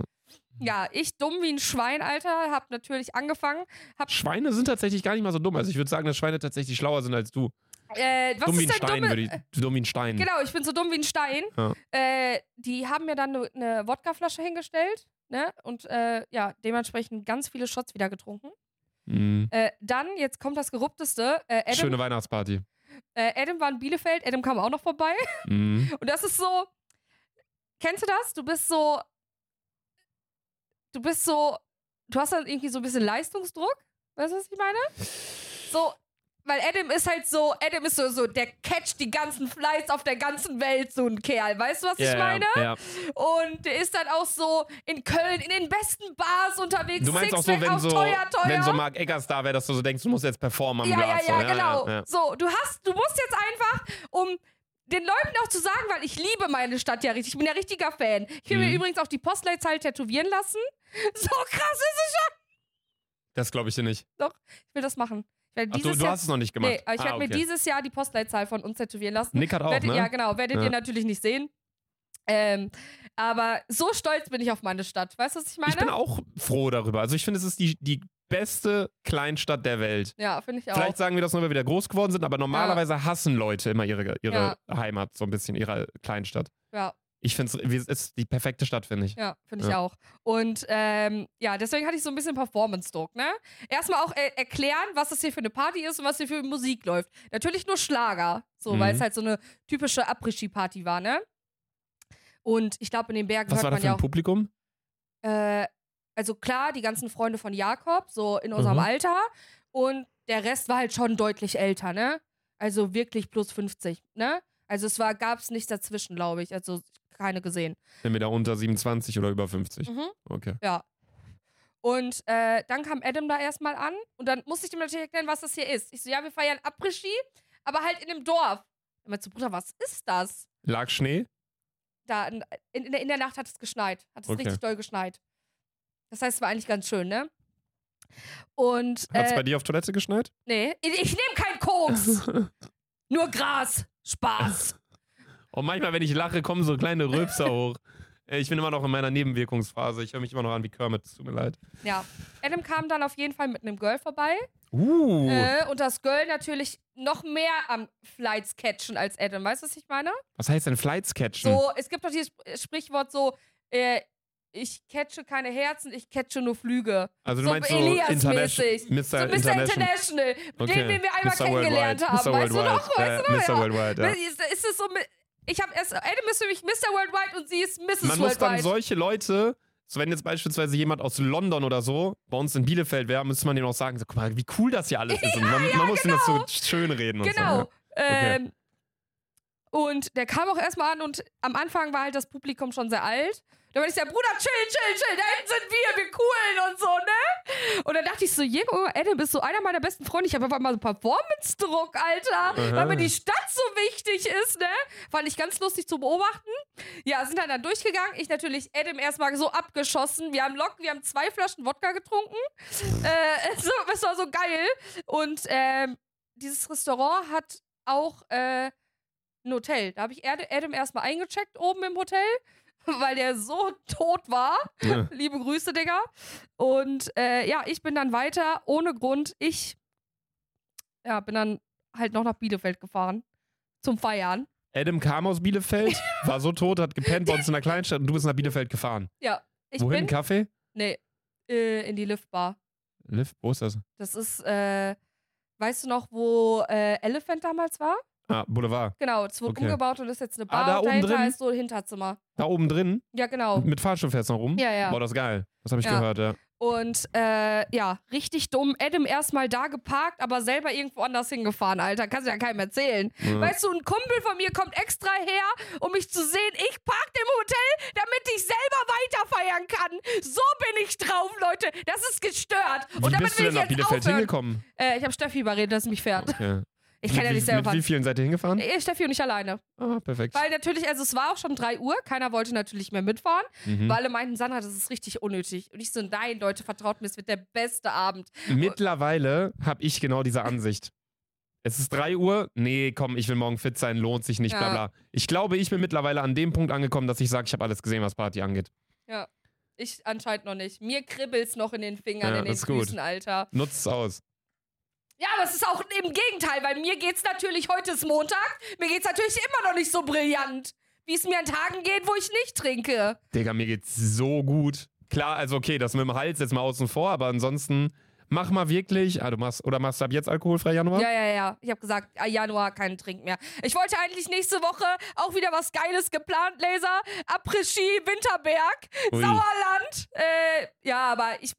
Ja, ich dumm wie ein Schwein, Alter, hab natürlich angefangen. Hab, Schweine sind tatsächlich gar nicht mal so dumm. Also ich würde sagen, dass Schweine tatsächlich schlauer sind als du. Äh, was dumm wie ein ist denn Stein, dumme, würde ich. Dumm wie ein Stein. Genau, ich bin so dumm wie ein Stein. Ja. Äh, die haben mir dann eine ne Wodkaflasche hingestellt, ne? Und äh, ja, dementsprechend ganz viele Shots wieder getrunken. Mhm. Äh, dann, jetzt kommt das Gerupteste. Äh, Adam, Schöne Weihnachtsparty. äh, Adam war in Bielefeld, Adam kam auch noch vorbei. Mhm. Und das ist so. Kennst du das? Du bist so. Du bist so. Du hast dann irgendwie so ein bisschen Leistungsdruck. Weißt du, was ich meine? So. Weil Adam ist halt so, Adam ist so, so, der catcht die ganzen Flights auf der ganzen Welt, so ein Kerl. Weißt du, was ich Ja, meine? Ja. Und der ist dann auch so in Köln in den besten Bars unterwegs. Du meinst auch so, wenn auf so, teuer, teuer. wenn so Mark Eggers da wäre, dass du so denkst, du musst jetzt performen am ja, ja, Glas. ja, so. genau. Ja, ja. So, du hast, du musst jetzt einfach, um den Leuten auch zu sagen, weil ich liebe meine Stadt ja richtig. Ich bin ja richtiger Fan. Ich will mir Mhm. übrigens auch die Postleitzahl tätowieren lassen. So krass ist es schon. Das glaube ich dir nicht. Ich will das machen. Ach, du, du Jahr, hast es noch nicht gemacht. nee, aber ich ah, werde mir okay. dieses Jahr die Postleitzahl von uns tätowieren lassen. Nick hat auch, werdet, ne? Ja, genau. Werdet Ja. ihr natürlich nicht sehen. Ähm, Aber so stolz bin ich auf meine Stadt. Weißt du, was ich meine? Ich bin auch froh darüber. Also ich finde, es ist die, die beste Kleinstadt der Welt. ja, finde ich auch. Vielleicht sagen wir das nur, weil wir wieder groß geworden sind, aber normalerweise hassen Leute immer ihre, ihre Heimat, so ein bisschen, ihre Kleinstadt. Ja. Ich finde es ist die perfekte Stadt, finde ich. Ja, finde ich Ja. auch. Und ähm, ja, deswegen hatte ich so ein bisschen Performance-Druck, ne? Erstmal auch äh, erklären, was das hier für eine Party ist und was hier für Musik läuft. Natürlich nur Schlager, so, weil Mhm. es halt so eine typische Après-Ski-Party war, ne? Und ich glaube, in den Bergen Was hört war da man für ja ein auch. Publikum? Äh, also klar, die ganzen Freunde von Jakob, so in unserem Mhm. Alter. Und der Rest war halt schon deutlich älter, ne? Also wirklich plus 50, ne? Also es war, gab es nichts dazwischen, glaube ich. Also keine gesehen. Entweder unter 27 oder über 50. Mhm. Okay. Ja. Und äh, dann kam Adam da erstmal an und dann musste ich ihm natürlich erklären, was das hier ist. Ich so, ja, wir feiern Après-Ski, aber halt in einem Dorf. Er meinte so, Bruder, was ist das? Lag Schnee? Da in, in, der- in der Nacht hat es geschneit. Hat es Okay. richtig doll geschneit. Das heißt, es war eigentlich ganz schön, ne? Und, Hat es äh, bei dir auf Toilette geschneit? nee, ich, ich nehme keinen Koks. Nur Gras. Spaß. Und manchmal, wenn ich lache, kommen so kleine Rülpser hoch. Äh, Ich bin immer noch in meiner Nebenwirkungsphase. Ich höre mich immer noch an wie Kermit. Es tut mir leid. Ja. Adam kam dann auf jeden Fall mit einem Girl vorbei. Uh. Äh, und das Girl natürlich noch mehr am Flights catchen als Adam. Weißt du, was ich meine? Was heißt denn Flights catchen? So, es gibt doch dieses Sprichwort so, äh, ich catche keine Herzen, ich catche nur Flüge. also du so meinst so Elias-mäßig. Mr. So Mr. International. Okay. den, den wir einmal Mr. kennengelernt Worldwide. haben. Mr. Weißt du Worldwide. noch? Weißt du Ja, noch? Mr. Ja. Worldwide, ja. Ist, ist es so mit, ich habe erst, Adam ist für mich Mr. Worldwide und sie ist Mrs. Man muss dann Worldwide. solche Leute, so wenn jetzt beispielsweise jemand aus London oder so bei uns in Bielefeld wäre, müsste man denen auch sagen, so, guck mal, wie cool das hier alles ist. Und man, man muss ihnen das so schön reden und Genau. so. Okay. Ähm, und der kam auch erstmal an und am Anfang war halt das Publikum schon sehr alt. Da war ich so, Bruder, chill, chill, chill, da hinten sind wir, wir coolen und so, ne? Und dann dachte ich so, Diego, Adam, bist so einer meiner besten Freunde. Ich habe einfach mal so Performance-Druck, Alter. Weil mir die Stadt so wichtig ist, ne? Fand ich ganz lustig zu beobachten. Ja, sind dann, dann durchgegangen. Ich natürlich Adam erstmal so abgeschossen. Wir haben Lock, wir haben zwei Flaschen Wodka getrunken. äh, so, das war so geil. Und ähm, dieses Restaurant hat auch äh, ein Hotel. Da habe ich Ad- Adam erstmal eingecheckt oben im Hotel, weil der so tot war. Ja. Liebe Grüße, Digga. Und äh, ja, ich bin dann weiter, ohne Grund. Ich ja, bin dann halt noch nach Bielefeld gefahren. Zum Feiern. Adam kam aus Bielefeld, war so tot, hat gepennt bei uns in der Kleinstadt und du bist nach Bielefeld gefahren. Ja, ich Wohin? bin. Kaffee? Nee, äh, in die Liftbar. Lift? Wo ist das? Das ist, äh, weißt du noch, wo äh, Elephant damals war? Ah, Boulevard. Genau, es wurde Okay. umgebaut und ist jetzt eine Ah, Bar da und oben dahinter drin? ist so ein Hinterzimmer. Da oben drin? Ja, genau. Mit Fahrstuhl fährst du noch rum? Ja, ja. Boah, das ist geil. Das habe ich Ja. gehört, ja. Und äh, ja, richtig dumm. Adam erstmal da geparkt, aber selber irgendwo anders hingefahren, Alter. Kannst du ja keinem erzählen. Ja. Weißt du, ein Kumpel von mir kommt extra her, um mich zu sehen. Ich park im Hotel, damit ich selber weiterfeiern kann. So bin ich drauf, Leute. Das ist gestört. Und Wie damit bist du will denn ich nach jetzt Bielefeld aufhören. hingekommen? Äh, ich habe Steffi überredet, dass sie mich fährt. Okay. Ich kann ja nicht selber Mit wie fahren. vielen seid ihr hingefahren? Äh, Steffi und ich alleine. Ah, perfekt. Weil natürlich, also es war auch schon 3 Uhr, keiner wollte natürlich mehr mitfahren, Mhm. weil alle meinten, Sandra, das ist richtig unnötig. Und ich so, nein, Leute, vertraut mir, es wird der beste Abend. Mittlerweile habe ich genau diese Ansicht. Es ist 3 Uhr. Nee, komm, ich will morgen fit sein, lohnt sich nicht, bla Ja. bla. Ich glaube, ich bin mittlerweile an dem Punkt angekommen, dass ich sage, ich habe alles gesehen, was Party angeht. Ich anscheinend noch nicht. Mir kribbelt's noch in den Fingern, Ja, in den ist gut. Füßen, Alter. Nutzt es aus. Ja, aber es ist auch im Gegenteil, weil mir geht's natürlich, heute ist Montag, mir geht's natürlich immer noch nicht so brillant, wie es mir an Tagen geht, wo ich nicht trinke. Digga, mir geht's so gut. Klar, also okay, das mit dem Hals jetzt mal außen vor, aber ansonsten mach mal wirklich. Ah, du machst, oder machst du ab jetzt alkoholfrei Januar? Ja, ja, ja. Ich habe gesagt, ah, Januar keinen Trink mehr. Ich wollte eigentlich nächste Woche auch wieder was Geiles geplant, Laser. Après-Ski, Winterberg, Ui. Sauerland. Äh, ja, aber ich.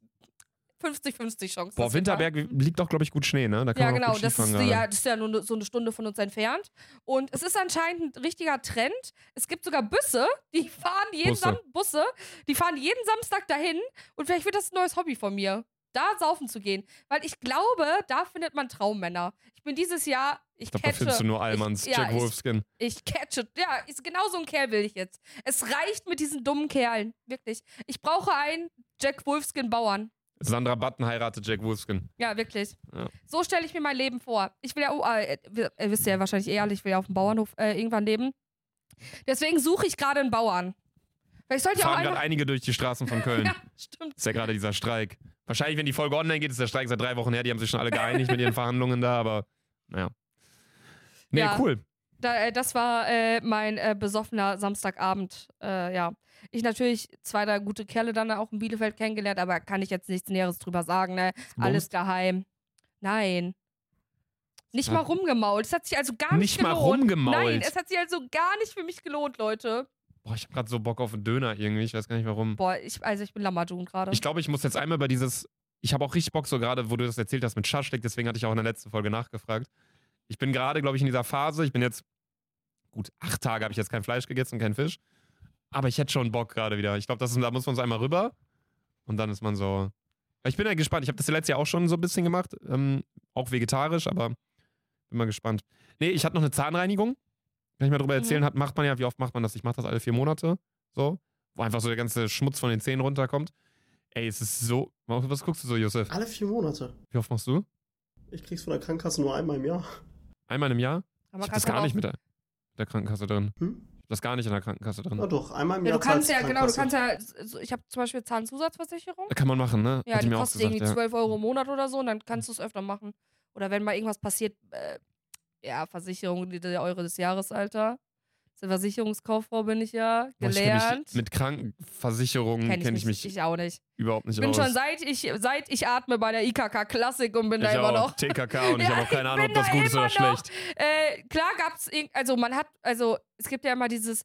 50-50 Chance. Boah. Winterberg liegt doch, glaube ich, gut Schnee, ne? Da kann Ja, man genau. gut Das ist, gerade. ja, das ist ja nur so eine Stunde von uns entfernt. Und es ist anscheinend ein richtiger Trend. Es gibt sogar Busse, die fahren jeden Busse. Sam Busse, die fahren jeden Samstag dahin. Und vielleicht wird das ein neues Hobby von mir, da saufen zu gehen. Weil ich glaube, da findet man Traummänner. Ich bin dieses Jahr, ich Ich glaube, da catche. findest du nur Allmanns, ich, ja, Jack Wolfskin. Ich, ich catche. Ja, ist genau so ein Kerl will ich jetzt. Es reicht mit diesen dummen Kerlen. Wirklich. Ich brauche einen Jack Wolfskin-Bauern. Sandra Button heiratet Jack Wolfskin. Ja, wirklich. Ja. So stelle ich mir mein Leben vor. Ich will ja, oh, äh, ihr ihr wisst ja wahrscheinlich eh alle, ich will ja auf dem Bauernhof äh, irgendwann leben. Deswegen suche ich gerade einen Bauern. Sollte ich auch fahren gerade einige durch die Straßen von Köln. Ja, stimmt. Ist ja gerade dieser Streik. Wahrscheinlich, wenn die Folge online geht, ist der Streik seit drei Wochen her. Die haben sich schon alle geeinigt mit ihren Verhandlungen da, aber naja. Nee, Ja. cool. Da, äh, das war äh, mein äh, besoffener Samstagabend. Äh, ja. Ich natürlich zwei, drei gute Kerle dann auch in Bielefeld kennengelernt, aber kann ich jetzt nichts Näheres drüber sagen, ne? Alles geheim. Nein. Nicht mal rumgemault. Es hat sich also gar nicht, Nicht mal gelohnt. rumgemault. Nein, es hat sich also gar nicht für mich gelohnt, Leute. Boah, ich hab gerade so Bock auf einen Döner irgendwie. Ich weiß gar nicht warum. Boah, ich, also ich bin Lamadun gerade. Ich glaube, ich muss jetzt einmal über dieses. Ich habe auch richtig Bock, so gerade, wo du das erzählt hast mit Schaschlik, deswegen hatte ich auch in der letzten Folge nachgefragt. Ich bin gerade, glaube ich, in dieser Phase. Ich bin jetzt. Gut, acht Tage habe ich jetzt kein Fleisch gegessen und kein Fisch. Aber ich hätte schon Bock gerade wieder. Ich glaube, da muss man so einmal rüber. Und dann ist man so. Ich bin ja gespannt. Ich habe das ja letztes Jahr auch schon so ein bisschen gemacht. Ähm, auch vegetarisch, aber bin mal gespannt. Nee, ich hatte noch eine Zahnreinigung. Kann ich mal drüber Mhm. erzählen? Hat, macht man ja, wie oft macht man das? Ich mache das alle vier Monate. So. Wo einfach so der ganze Schmutz von den Zähnen runterkommt. Ey, es ist so. Was guckst du so, Josef? Alle vier Monate. Wie oft machst du? Ich krieg's von der Krankenkasse nur einmal im Jahr. Einmal im Jahr? Aber Ich hab das gar nicht mit der, der Krankenkasse drin. Hm? Hab das gar nicht in der Krankenkasse drin. Na doch, einmal im Ja, Jahr. du kannst zahlt ja, genau, du kannst ja, ich habe zum Beispiel Zahnzusatzversicherung. Kann man machen, ne? Ja, Hat die mir auch kostet gesagt, irgendwie ja. 12 Euro im Monat oder so und dann kannst du es öfter machen. Oder wenn mal irgendwas passiert, äh, ja, Versicherung, die, der Euro des Jahres, Alter. Zur Versicherungskauffrau bin ich ja, ich kenn gelernt. mich, mit Krankenversicherungen Kenn kenne ich mich ich auch nicht. überhaupt nicht Ich bin aus. schon seit ich, seit ich atme bei der IKK Klassik und bin ich da immer auch. noch. TKK und ich Ja, habe auch keine ich Ahnung, ob das da gut ist oder schlecht. Äh, klar gab's, irg- also man hat, also es gibt ja immer dieses,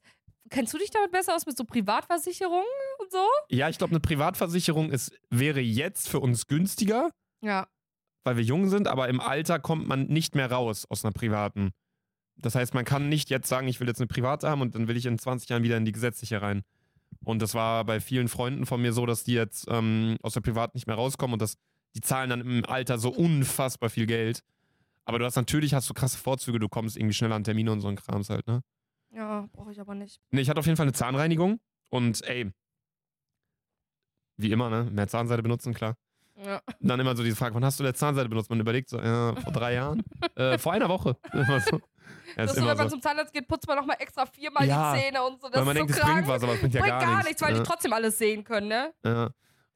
kennst du dich damit besser aus mit so Privatversicherungen und so? Ja, ich glaube, eine Privatversicherung ist, wäre jetzt für uns günstiger, Ja. weil wir jung sind, aber im Alter kommt man nicht mehr raus aus einer privaten. Das heißt, man kann nicht jetzt sagen, ich will jetzt eine private haben und dann will ich in 20 Jahren wieder in die gesetzliche rein. Und das war bei vielen Freunden von mir so, dass die jetzt ähm, aus der privaten nicht mehr rauskommen und das, die zahlen dann im Alter so unfassbar viel Geld. Aber du hast natürlich hast du krasse Vorzüge, du kommst irgendwie schneller an Termine und so ein Krams halt, ne? Ja, brauche ich aber nicht. Ne, ich hatte auf jeden Fall eine Zahnreinigung und ey, wie immer, ne? Mehr Zahnseide benutzen, klar. Ja. Dann immer so diese Frage, wann hast du der Zahnseide benutzt? Man überlegt so, ja, vor drei Jahren? äh, vor einer Woche. Immer so. Das ist so, wenn man so. zum Zahnarzt geht, putzt man nochmal extra viermal Ja, die Zähne und so. Das Weil man ist denkt, so krank. bringt was, aber es bringt ja bringt gar, nichts. weil ja, die trotzdem alles sehen können, ne? ja.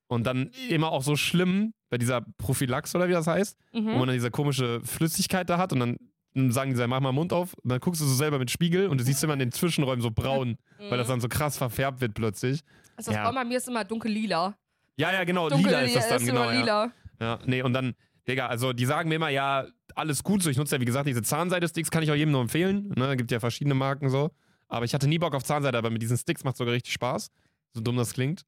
Und dann immer auch so schlimm bei dieser Prophylax oder wie das heißt, wo Mhm. man dann diese komische Flüssigkeit da hat und dann sagen die, so, mach mal Mund auf und dann guckst du so selber mit Spiegel und du siehst immer in den Zwischenräumen so braun, weil das Mhm. dann so krass verfärbt wird plötzlich. Also das ja. Bei mir ist immer dunkel-lila. Ja, ja, genau, Dunkel lila ist das dann, genau. immer Ja. lila. Ja, nee, und dann, Digga, also die sagen mir immer, ja, alles gut so. Ich nutze ja, wie gesagt, diese Zahnseide-Sticks, kann ich auch jedem nur empfehlen. Ne, gibt ja verschiedene Marken so. Aber ich hatte nie Bock auf Zahnseide, aber mit diesen Sticks macht sogar richtig Spaß. So dumm das klingt.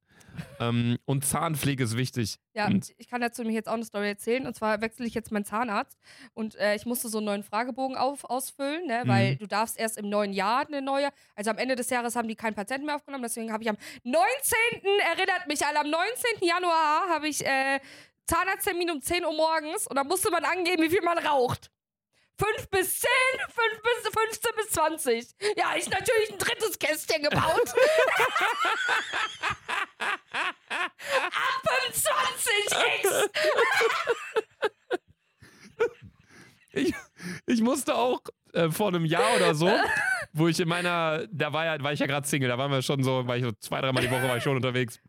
ähm, und Zahnpflege ist wichtig. Ja, Und ich kann dazu nämlich jetzt auch eine Story erzählen. Und zwar wechsle ich jetzt meinen Zahnarzt und äh, ich musste so einen neuen Fragebogen auf, ausfüllen, ne? weil Mhm. du darfst erst im neuen Jahr eine neue, also am Ende des Jahres haben die keinen Patienten mehr aufgenommen, deswegen habe ich am 19. erinnert mich alle, am 19. Januar habe ich äh, Zahnarzttermin um 10 Uhr morgens und da musste man angeben, wie viel man raucht. 5 bis 10, 5 bis 15 bis 20. Ja, ich natürlich ein drittes Kästchen gebaut. Ab 25 X. ich, ich musste auch äh, vor einem Jahr oder so, wo ich in meiner, da war, ja, war ich ja gerade Single, da waren wir schon so, war ich so zwei, dreimal die Woche war ich schon unterwegs.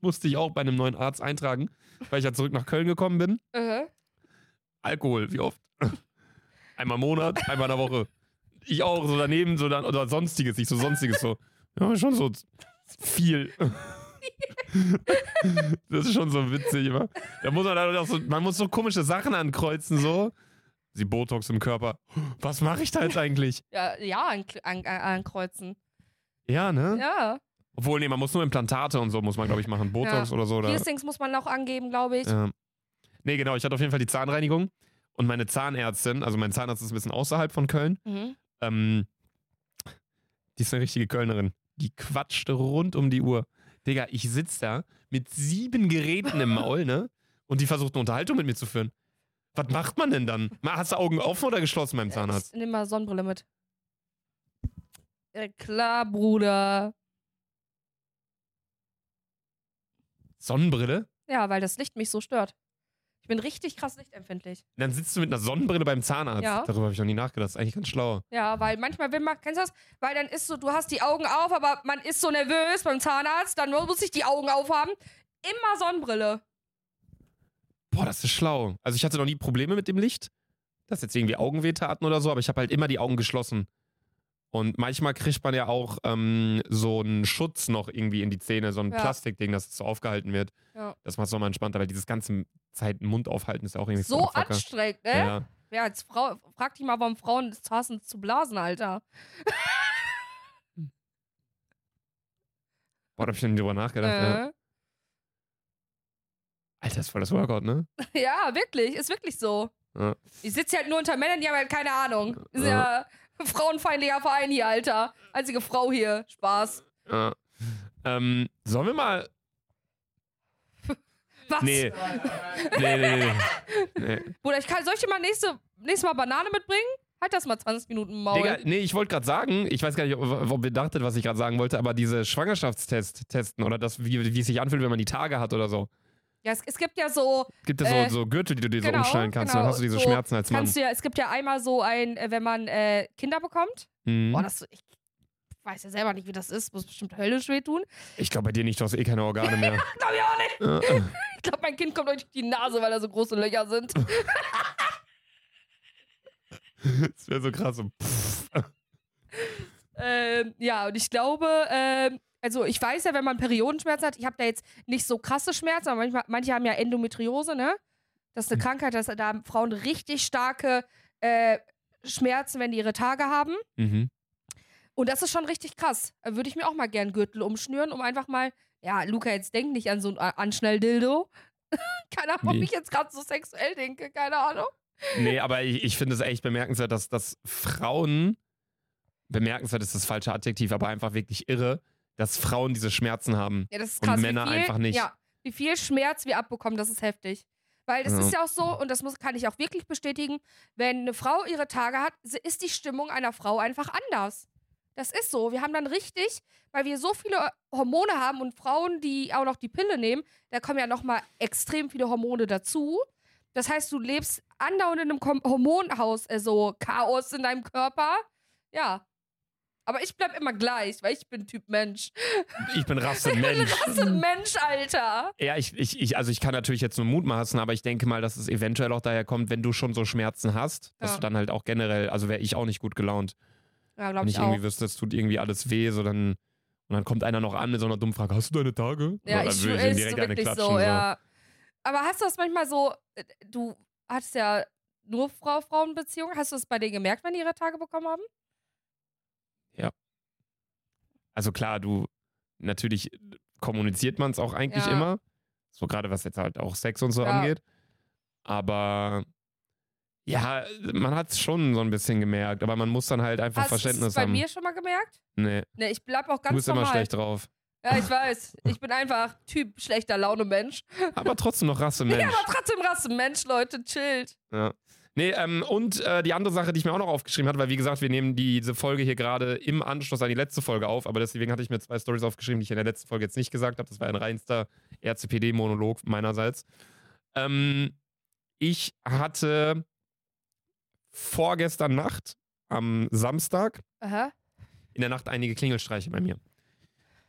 Musste ich auch bei einem neuen Arzt eintragen, weil ich ja zurück nach Köln gekommen bin. Äh, Alkohol, wie oft? Einmal im Monat, einmal in der Woche. Ich auch, so daneben, so dann, oder sonstiges, nicht so sonstiges, so. Ja, schon so viel. das ist schon so witzig immer. Da muss man dann auch so, man muss so komische Sachen ankreuzen, so. Sie Botox im Körper. Was mache ich da jetzt eigentlich? ja, ja, an, an, an, ankreuzen. Ja, ne? Ja. Obwohl, nee, man muss nur Implantate und so, muss man, glaube ich, machen. Botox oder so. Oder, Piercings muss man auch angeben, glaube ich. Ja. Nee, genau, ich hatte auf jeden Fall die Zahnreinigung. Und meine Zahnärztin, also mein Zahnarzt ist ein bisschen außerhalb von Köln, Mhm. ähm, die ist eine richtige Kölnerin. Die quatschte rund um die Uhr. Digga, ich sitze da mit sieben Geräten im Maul, ne? Und die versucht eine Unterhaltung mit mir zu führen. Was macht man denn dann? Hast du Augen offen oder geschlossen beim Zahnarzt? Ich nehme mal Sonnenbrille mit. Ja, klar, Bruder. Sonnenbrille? Ja, weil das Licht mich so stört. Ich bin richtig krass lichtempfindlich. Dann sitzt du mit einer Sonnenbrille beim Zahnarzt. Ja. Darüber habe ich noch nie nachgedacht. Das ist eigentlich ganz schlau. Ja, weil manchmal will man, kennst du das? Weil dann ist so, du hast die Augen auf, aber man ist so nervös beim Zahnarzt, dann muss ich die Augen aufhaben. Immer Sonnenbrille. Boah, das ist schlau. Also ich hatte noch nie Probleme mit dem Licht, dass jetzt irgendwie Augenweh taten oder so, aber ich habe halt immer die Augen geschlossen. Und manchmal kriegt man ja auch ähm, so einen Schutz noch irgendwie in die Zähne, so ein Ja. Plastikding, dass es so aufgehalten wird. Ja. Das macht es nochmal entspannter, weil dieses ganze Zeit Mund aufhalten ist ja auch irgendwie So anstrengend, ne? Ja. Ja, als Frau, frag dich mal, warum Frauen es hassen zu blasen, Alter. Boah, da hab ich nie drüber nachgedacht. Ja. Äh. Alter, das ist voll das Workout, ne? Ja, wirklich, ist wirklich so. Ja. Ich sitze halt nur unter Männern, die haben halt keine Ahnung. Ist ja frauenfeindlicher Verein hier, Alter. Einzige Frau hier. Spaß. Ja. Ähm, sollen wir mal. Was? Nee. Nee, nee, nee. nee. Bruder, ich kann, soll ich dir mal nächste, nächstes Mal Banane mitbringen? Halt das mal 20 Minuten Maul. Digga, nee, ich wollte gerade sagen, ich weiß gar nicht, ob, ob ihr dachtet, was ich gerade sagen wollte, aber diese Schwangerschaftstest testen oder das, wie, wie es sich anfühlt, wenn man die Tage hat oder so. Ja, es, es gibt ja so, Gibt es Äh, so, so Gürtel, die du dir so genau, umschneiden kannst genau, dann hast du diese so Schmerzen als Mann. kannst du ja, es gibt ja einmal so ein, äh, wenn man äh, Kinder bekommt. Mhm. Boah, das, ich weiß ja selber nicht, wie das ist. Muss bestimmt höllisch wehtun. Ich glaube bei dir nicht, du hast eh keine Organe mehr. Glaub ich auch nicht. Äh, Ich glaube, mein Kind kommt euch durch die Nase, weil da so große Löcher sind. das wäre so krass. So, ähm, ja, und ich glaube, ähm, also ich weiß ja, wenn man Periodenschmerzen hat, ich habe da jetzt nicht so krasse Schmerzen, aber manchmal, manche haben ja Endometriose, ne? Das ist eine Hm. Krankheit, dass da haben Frauen richtig starke äh, Schmerzen, wenn die ihre Tage haben. Mhm. Und das ist schon richtig krass. Da würde ich mir auch mal gern Gürtel umschnüren, um einfach mal, ja, Luca, jetzt denk nicht an so ein Anschnell-Dildo. Keine Ahnung, ob Nee. ich jetzt gerade so sexuell denke, keine Ahnung. Nee, aber ich, ich finde es echt bemerkenswert, dass, dass Frauen, bemerkenswert ist das falsche Adjektiv, aber einfach wirklich irre, dass Frauen diese Schmerzen haben. Ja, das ist Und krass. Männer wie viel, einfach nicht. Ja, wie viel Schmerz wir abbekommen, das ist heftig. Weil es Ja. ist ja auch so, und das muss, kann ich auch wirklich bestätigen, wenn eine Frau ihre Tage hat, ist die Stimmung einer Frau einfach anders. Das ist so. Wir haben dann richtig, weil wir so viele Hormone haben und Frauen, die auch noch die Pille nehmen, da kommen ja nochmal extrem viele Hormone dazu. Das heißt, du lebst andauernd in einem Hormonhaus, also Chaos in deinem Körper. Ja. Aber ich bleib immer gleich, weil ich bin Typ Mensch. Ich bin Rasse Mensch. Rasse Mensch, Alter. Ja, ich, ich, ich, also ich kann natürlich jetzt nur mutmaßen, aber ich denke mal, dass es eventuell auch daher kommt, wenn du schon so Schmerzen hast, dass Ja. du dann halt auch generell, also wäre ich auch nicht gut gelaunt. Ja, Wenn glaube ich ich irgendwie auch. wüsste, es tut irgendwie alles weh, so dann, und dann kommt einer noch an mit so einer dummen Frage, hast du deine Tage? Ja, dann ich würde ist direkt so eine klatschen. so, ja. Aber hast du das manchmal so, äh, du hattest ja nur Frau-Frauen-Beziehungen, hast du das bei denen gemerkt, wenn die ihre Tage bekommen haben? Also klar, du, natürlich kommuniziert man es auch eigentlich Ja. immer. So gerade was jetzt halt auch Sex und so Ja. angeht. Aber ja, man hat es schon so ein bisschen gemerkt, aber man muss dann halt einfach Hast du Verständnis es bei haben. mir schon mal gemerkt? nee, Ne, ich bleib auch du ganz bist normal. immer schlecht drauf. Ja, ich weiß. Ich bin einfach Typ schlechter Laune Mensch. Aber trotzdem noch Rasse Mensch. Ja, aber trotzdem Rasse Mensch, Leute, chillt. Ja. Nee, ähm, und äh, die andere Sache, die ich mir auch noch aufgeschrieben hatte, weil wie gesagt, wir nehmen diese Folge hier gerade im Anschluss an die letzte Folge auf, aber deswegen hatte ich mir zwei Stories aufgeschrieben, die ich in der letzten Folge jetzt nicht gesagt habe. Das war ein reinster RCPD-Monolog meinerseits. Ähm, ich hatte vorgestern Nacht, am Samstag, Aha. in der Nacht einige Klingelstreiche bei mir.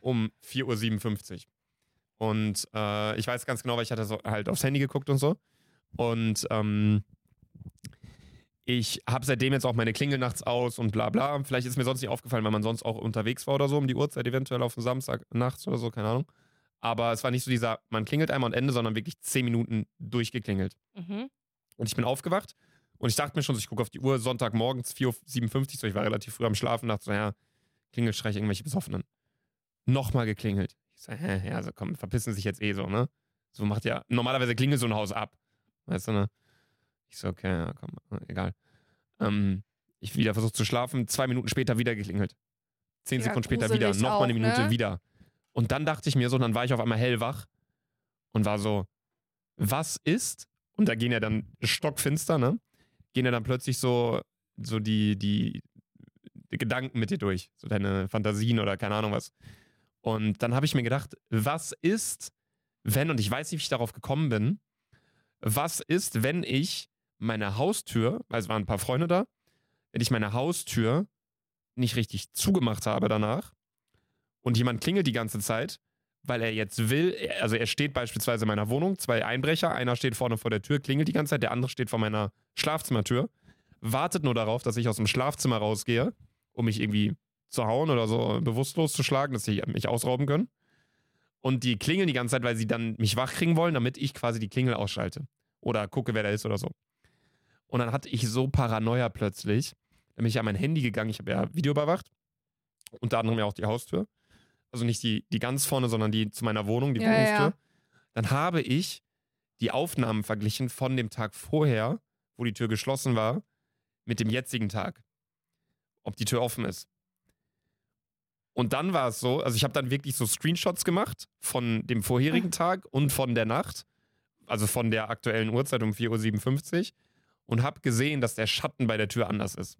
Um 4.57 Uhr. Und äh, ich weiß ganz genau, weil ich hatte so halt aufs Handy geguckt und so. Und ähm, ich habe seitdem jetzt auch meine Klingel nachts aus und bla bla. Vielleicht ist mir sonst nicht aufgefallen, weil man sonst auch unterwegs war oder so um die Uhrzeit, eventuell auf den Samstag nachts oder so, keine Ahnung. Aber es war nicht so dieser, man klingelt einmal und Ende, sondern wirklich 10 Minuten durchgeklingelt. Mhm. Und ich bin aufgewacht und ich dachte mir schon, so, ich gucke auf die Uhr, Sonntagmorgens 4.57 Uhr, so ich war relativ früh am Schlafen, dachte so, ja, Klingelstreich, irgendwelche Besoffenen. Nochmal geklingelt. Ich so, hä, ja, also komm, verpissen sich jetzt eh so, ne? So macht ja, normalerweise klingelt so ein Haus ab. Weißt du, ne? Ich so, okay, ja, komm, egal. Ähm, ich wieder versucht zu schlafen, zwei Minuten später wieder geklingelt. Zehn Ja, Sekunden später wieder, nochmal eine Minute ne? wieder. Und dann dachte ich mir so, und dann war ich auf einmal hellwach und war so, was ist? Und da gehen ja dann stockfinster, ne? Gehen ja dann plötzlich so, so die, die, die Gedanken mit dir durch, so deine Fantasien oder keine Ahnung was. Und dann habe ich mir gedacht, was ist, wenn, und ich weiß nicht, wie ich darauf gekommen bin, was ist, wenn ich meine Haustür, also waren ein paar Freunde da, wenn ich meine Haustür nicht richtig zugemacht habe danach und jemand klingelt die ganze Zeit, weil er jetzt will, also er steht beispielsweise in meiner Wohnung, zwei Einbrecher, einer steht vorne vor der Tür, klingelt die ganze Zeit, der andere steht vor meiner Schlafzimmertür, wartet nur darauf, dass ich aus dem Schlafzimmer rausgehe, um mich irgendwie zu hauen oder so bewusstlos zu schlagen, dass sie mich ausrauben können. Und die klingeln die ganze Zeit, weil sie dann mich wach kriegen wollen, damit ich quasi die Klingel ausschalte. Oder gucke, wer da ist oder so. Und dann hatte ich so Paranoia plötzlich. Dann bin ich an mein Handy gegangen, ich habe ja Video überwacht. Unter anderem ja auch die Haustür. Also nicht die, die ganz vorne, sondern die zu meiner Wohnung, die Ja, Wohnungstür. ja. Dann habe ich die Aufnahmen verglichen von dem Tag vorher, wo die Tür geschlossen war, mit dem jetzigen Tag. Ob die Tür offen ist. Und dann war es so, also ich habe dann wirklich so Screenshots gemacht von dem vorherigen Tag und von der Nacht, also von der aktuellen Uhrzeit um 4.57 Uhr und habe gesehen, dass der Schatten bei der Tür anders ist.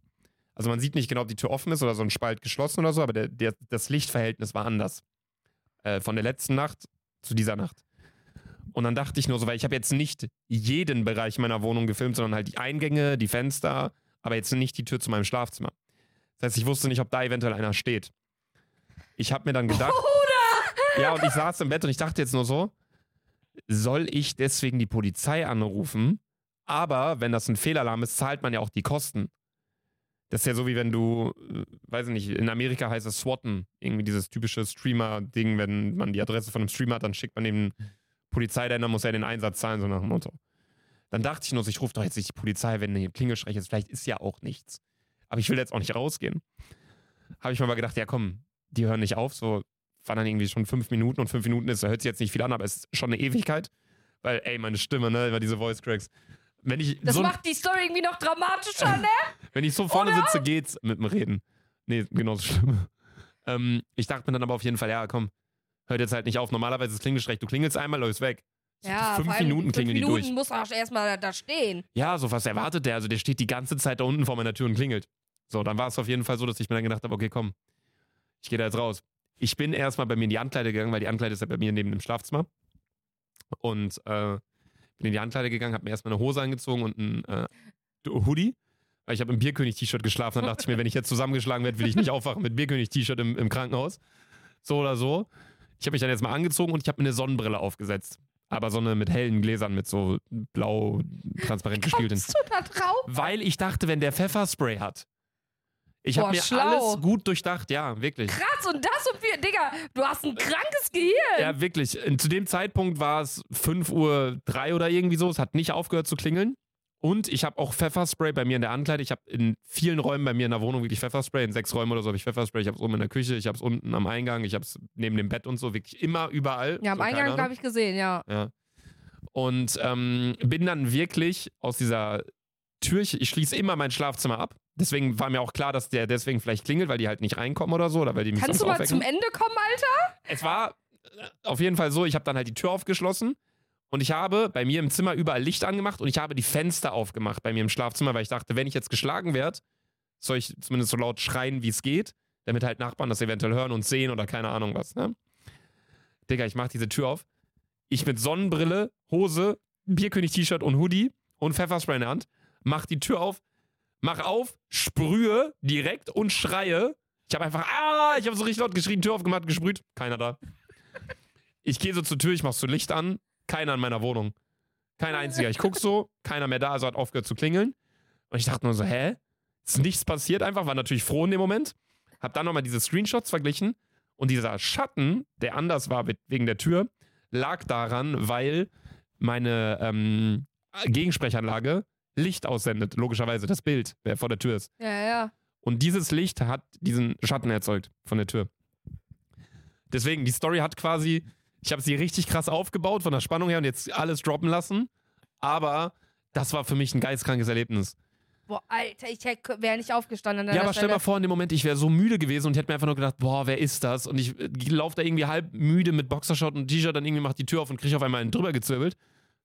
Also man sieht nicht genau, ob die Tür offen ist oder so ein Spalt geschlossen oder so, aber der, der, das Lichtverhältnis war anders. Äh, von der letzten Nacht zu dieser Nacht. Und dann dachte ich nur so, weil ich habe jetzt nicht jeden Bereich meiner Wohnung gefilmt, sondern halt die Eingänge, die Fenster, aber jetzt nicht die Tür zu meinem Schlafzimmer. Das heißt, ich wusste nicht, ob da eventuell einer steht. Ich habe mir dann gedacht, ja, und ich saß im Bett und ich dachte jetzt nur so, soll ich deswegen die Polizei anrufen? Aber wenn das ein Fehlalarm ist, zahlt man ja auch die Kosten. Das ist ja so wie wenn du, äh, weiß ich nicht, in Amerika heißt es SWATen, irgendwie dieses typische Streamer-Ding, wenn man die Adresse von einem Streamer hat, dann schickt man dem Polizei, dann muss er den Einsatz zahlen, so nach dem Motto. Dann dachte ich nur, ich rufe doch jetzt nicht die Polizei, wenn eine Klingelstreich ist, vielleicht ist ja auch nichts. Aber ich will jetzt auch nicht rausgehen. Habe ich mir mal gedacht, ja komm, die hören nicht auf, so war dann irgendwie schon fünf Minuten und fünf Minuten ist, da hört sich jetzt nicht viel an, aber es ist schon eine Ewigkeit. Weil, ey, meine Stimme, ne, immer diese Voice Cracks. Wenn ich, Das so, macht die Story irgendwie noch dramatischer, ne? wenn ich so vorne sitze, geht's mit dem Reden. Nee, genauso schlimm. Ähm, ich dachte mir dann aber auf jeden Fall, ja, komm, hört jetzt halt nicht auf. Normalerweise ist Klingelstreich, du klingelst einmal, läufst weg. Ja, fünf allem Minuten fünf klingeln die Minuten durch. muss auch erstmal da stehen. Ja, so was erwartet der. Also der steht die ganze Zeit da unten vor meiner Tür und klingelt. So, dann war es auf jeden Fall so, dass ich mir dann gedacht habe, okay, komm, ich gehe da jetzt raus. Ich bin erstmal bei mir in die Ankleide gegangen, weil die Ankleide ist ja bei mir neben dem Schlafzimmer. Und äh, bin in die Ankleide gegangen, habe mir erstmal eine Hose angezogen und ein äh, Hoodie. Weil ich habe im Bierkönig-T-Shirt geschlafen. Dann dachte ich mir, wenn ich jetzt zusammengeschlagen werde, will ich nicht aufwachen mit Bierkönig-T-Shirt im, im Krankenhaus. So oder so. Ich habe mich dann jetzt mal angezogen und ich habe mir eine Sonnenbrille aufgesetzt. Aber so eine mit hellen Gläsern, mit so blau transparent gespielten. Kommst du da drauf? Weil ich dachte, wenn der Pfefferspray hat. Ich habe mir schlau. alles gut durchdacht, ja, wirklich. Krass, und das und wir, Digga, du hast ein krankes Gehirn. Ja, wirklich. Und Zu dem Zeitpunkt war es 5 Uhr 3 oder irgendwie so. Es hat nicht aufgehört zu klingeln. Und ich habe auch Pfefferspray bei mir in der Ankleide. Ich habe in vielen Räumen bei mir in der Wohnung wirklich Pfefferspray. In sechs Räumen oder so habe ich Pfefferspray. Ich habe es oben in der Küche, ich habe es unten am Eingang, ich habe es neben dem Bett und so. Wirklich immer überall. Ja, am so, Eingang habe ich gesehen, ja. Ja. Und ähm, bin dann wirklich aus dieser Tür, ich schließe immer mein Schlafzimmer ab. Deswegen war mir auch klar, dass der deswegen vielleicht klingelt, weil die halt nicht reinkommen oder so, oder weil die mich Kannst du mal aufwecken. zum Ende kommen, Alter? Es war äh, auf jeden Fall so, ich habe dann halt die Tür aufgeschlossen und ich habe bei mir im Zimmer überall Licht angemacht und ich habe die Fenster aufgemacht bei mir im Schlafzimmer, weil ich dachte, wenn ich jetzt geschlagen werde, soll ich zumindest so laut schreien, wie es geht, damit halt Nachbarn das eventuell hören und sehen oder keine Ahnung was. Ne? Digga, ich mach diese Tür auf. Ich mit Sonnenbrille, Hose, Bierkönig-T-Shirt und Hoodie und Pfefferspray in der Hand, mach die Tür auf, mach auf, sprühe direkt und schreie. Ich habe einfach, ah, ich habe so richtig laut geschrien, Tür aufgemacht, gesprüht, keiner da. Ich gehe so zur Tür, ich mach so Licht an, keiner in meiner Wohnung. Kein einziger. Ich guck so, keiner mehr da, also hat aufgehört zu klingeln. Und ich dachte nur so, hä? Ist nichts passiert einfach, war natürlich froh in dem Moment. Hab dann nochmal diese Screenshots verglichen und dieser Schatten, der anders war wegen der Tür, lag daran, weil meine ähm, Gegensprechanlage Licht aussendet, logischerweise, das Bild, wer vor der Tür ist. Ja, ja. Und dieses Licht hat diesen Schatten erzeugt von der Tür. Deswegen, die Story hat quasi, ich habe sie richtig krass aufgebaut von der Spannung her und jetzt alles droppen lassen. Aber das war für mich ein geistkrankes Erlebnis. Boah, Alter, ich wäre nicht aufgestanden an Ja, aber stell mal vor, in dem Moment, ich wäre so müde gewesen und hätte mir einfach nur gedacht, boah, wer ist das? Und ich, laufe da irgendwie halb müde mit Boxershort und T-Shirt, dann irgendwie macht die Tür auf und kriege auf einmal einen drüber gezirbelt.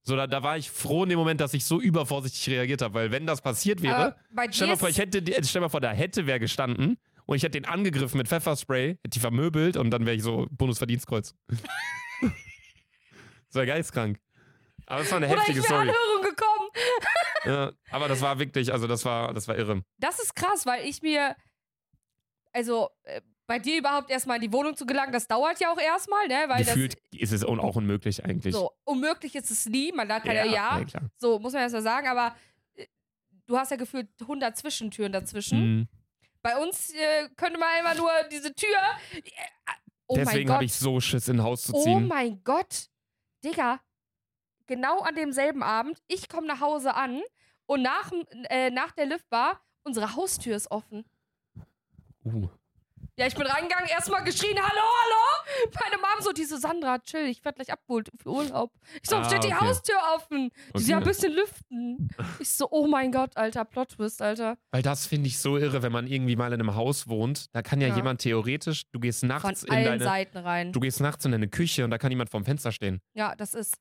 So, da, da war ich froh in dem Moment, dass ich so übervorsichtig reagiert habe, weil wenn das passiert wäre, Stell dir mal vor, ich hätte, stell mal vor, da hätte wer gestanden und ich hätte den angegriffen mit Pfefferspray, hätte die vermöbelt und dann wäre ich so Bundesverdienstkreuz. das wäre geistkrank. Aber das war eine Oder heftige ich Story. Anhörung gekommen. Ja, aber das war wirklich, also das war, das war irre. Das ist krass, weil ich mir, also äh, bei dir überhaupt erstmal in die Wohnung zu gelangen, das dauert ja auch erstmal, ne? Weil Gefühlt ist es auch unmöglich eigentlich. das so unmöglich ist es nie. Man kann ja, ja, ja klar. so muss man erst mal sagen, aber äh, du hast ja gefühlt 100 Zwischentüren dazwischen. Mhm. Bei uns äh, könnte man immer nur diese Tür. Äh, oh Deswegen habe ich so Schiss, in Haus zu oh ziehen. mein Gott. Digga. Genau an demselben Abend, ich komme nach Hause an und nach, äh, nach der Liftbar, unsere Haustür ist offen. uh. Ja, ich bin reingegangen, erstmal geschrien, hallo, hallo. Meine Mom so, diese Sandra, chill, ich werde gleich abgeholt für Urlaub. Ich so, Ah, steht die okay. Haustür offen. Die so, ja, ein Okay. bisschen lüften. Ich so, oh mein Gott, Alter, Plot-Twist, Alter. Weil das finde ich so irre, wenn man irgendwie mal in einem Haus wohnt. Da kann ja, Ja. jemand theoretisch, du gehst Von nachts in allen deine, Seiten rein. du gehst nachts in deine Küche und da kann jemand vorm Fenster stehen. Ja, das ist.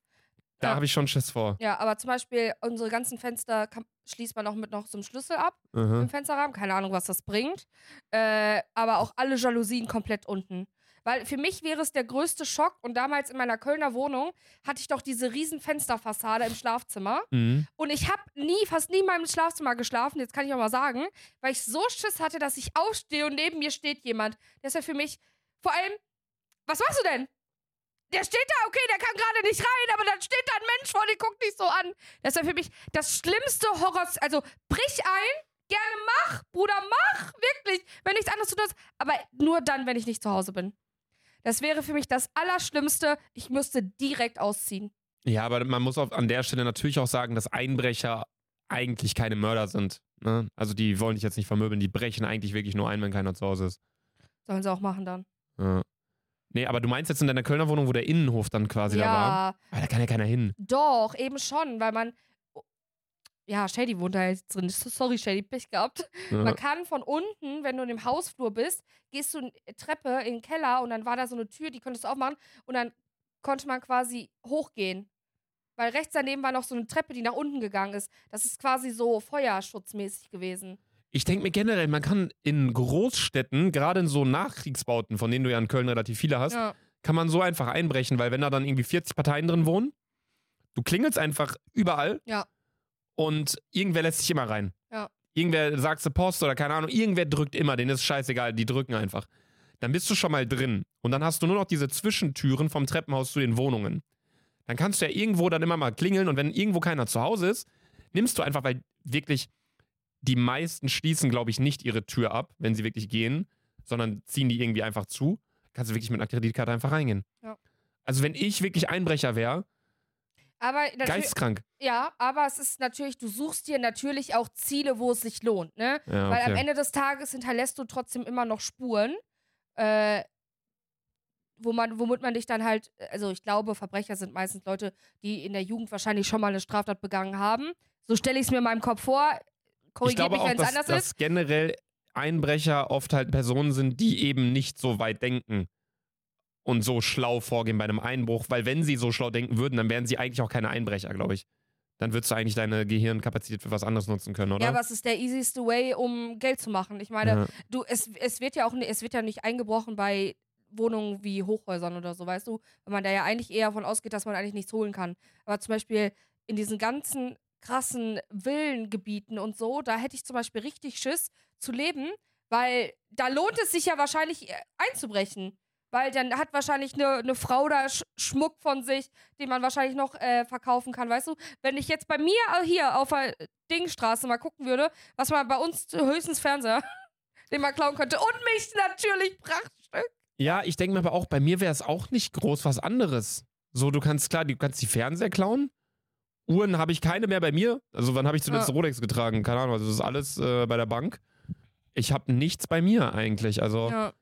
Da Ja. habe ich schon Schiss vor. Ja, aber zum Beispiel unsere ganzen Fenster kann, schließt man auch mit noch so einem Schlüssel ab Mhm. im Fensterrahmen. Keine Ahnung, was das bringt. Äh, aber auch alle Jalousien komplett unten. Weil für mich wäre es der größte Schock. Und damals in meiner Kölner Wohnung hatte ich doch diese riesen Fensterfassade im Schlafzimmer. Mhm. Und ich habe nie, fast nie in meinem Schlafzimmer geschlafen, jetzt kann ich auch mal sagen, weil ich so Schiss hatte, dass ich aufstehe und neben mir steht jemand. Ist ja für mich, vor allem, was machst du denn? Der steht da, okay, der kann gerade nicht rein, aber dann steht vor, den guckt nicht so an. Das ja für mich das schlimmste Horror. Also brich ein, gerne mach, Bruder, mach, wirklich, wenn nichts anderes zu tun ist. Aber nur dann, wenn ich nicht zu Hause bin. Das wäre für mich das Allerschlimmste. Ich müsste direkt ausziehen. Ja, aber man muss auch an der Stelle natürlich auch sagen, dass Einbrecher eigentlich keine Mörder sind. Ne? Also die wollen dich jetzt nicht vermöbeln, die brechen eigentlich wirklich nur ein, wenn keiner zu Hause ist. Sollen sie auch machen dann. Ja. Nee, aber du meinst jetzt in deiner Kölner Wohnung, wo der Innenhof dann quasi da war? ja, Aber da kann ja keiner hin. Doch, eben schon, weil man. Ja, Shady wohnt da jetzt drin. Sorry, Shady, Pech gehabt. Ja. Man kann von unten, wenn du in dem Hausflur bist, gehst du eine Treppe in den Keller und dann war da so eine Tür, die konntest du aufmachen und dann konnte man quasi hochgehen. Weil rechts daneben war noch so eine Treppe, die nach unten gegangen ist. Das ist quasi so feuerschutzmäßig gewesen. Ich denke mir generell, man kann in Großstädten, gerade in so Nachkriegsbauten, von denen du ja in Köln relativ viele hast, Ja. kann man so einfach einbrechen, weil wenn da dann irgendwie 40 Parteien drin wohnen, du klingelst einfach überall Ja. und irgendwer lässt sich immer rein. Ja. Irgendwer sagt zur Post oder keine Ahnung, irgendwer drückt immer, denen ist scheißegal, die drücken einfach. Dann bist du schon mal drin und dann hast du nur noch diese Zwischentüren vom Treppenhaus zu den Wohnungen. Dann kannst du ja irgendwo dann immer mal klingeln und wenn irgendwo keiner zu Hause ist, nimmst du einfach, weil wirklich die meisten schließen, glaube ich, nicht ihre Tür ab, wenn sie wirklich gehen, sondern ziehen die irgendwie einfach zu. Kannst du wirklich mit einer Kreditkarte einfach reingehen. Ja. Also wenn ich wirklich Einbrecher wäre, Aber geisteskrank. ja, aber es ist natürlich, du suchst dir natürlich auch Ziele, wo es sich lohnt, ne? Ja, Weil am okay. Ende des Tages hinterlässt du trotzdem immer noch Spuren, äh, wo man, womit man dich dann halt, also ich glaube, Verbrecher sind meistens Leute, die in der Jugend wahrscheinlich schon mal eine Straftat begangen haben. So stelle ich es mir in meinem Kopf vor. Glaube mich, wenn es dass, anders dass ist. generell Einbrecher oft halt Personen sind, die eben nicht so weit denken und so schlau vorgehen bei einem Einbruch, weil wenn sie so schlau denken würden, dann wären sie eigentlich auch keine Einbrecher, glaube ich. Dann würdest du eigentlich deine Gehirnkapazität für was anderes nutzen können, oder? Ja, was ist der easieste Way, um Geld zu machen? Ich meine, Ja. du, es, es wird ja auch, es wird ja nicht eingebrochen bei Wohnungen wie Hochhäusern oder so, weißt du? Weil man da ja eigentlich eher davon ausgeht, dass man eigentlich nichts holen kann. Aber zum Beispiel in diesen ganzen krassen Villengebieten und so, da hätte ich zum Beispiel richtig Schiss zu leben, weil da lohnt es sich ja wahrscheinlich äh, einzubrechen. Weil dann hat wahrscheinlich eine, eine Frau da Sch Schmuck von sich, den man wahrscheinlich noch äh, verkaufen kann, weißt du? Wenn ich jetzt bei mir äh, hier auf der Dingstraße mal gucken würde, was man bei uns höchstens Fernseher, den man klauen könnte. Und mich natürlich Prachtstück. Ja, ich denke mir aber auch, bei mir wäre es auch nicht groß was anderes. So, du kannst, klar, du kannst die Fernseher klauen. Uhren habe ich keine mehr bei mir. Also, wann habe ich zuletzt Ja. Rolex getragen? Keine Ahnung, also das ist alles äh, bei der Bank. Ich habe nichts bei mir eigentlich. Also, Ja.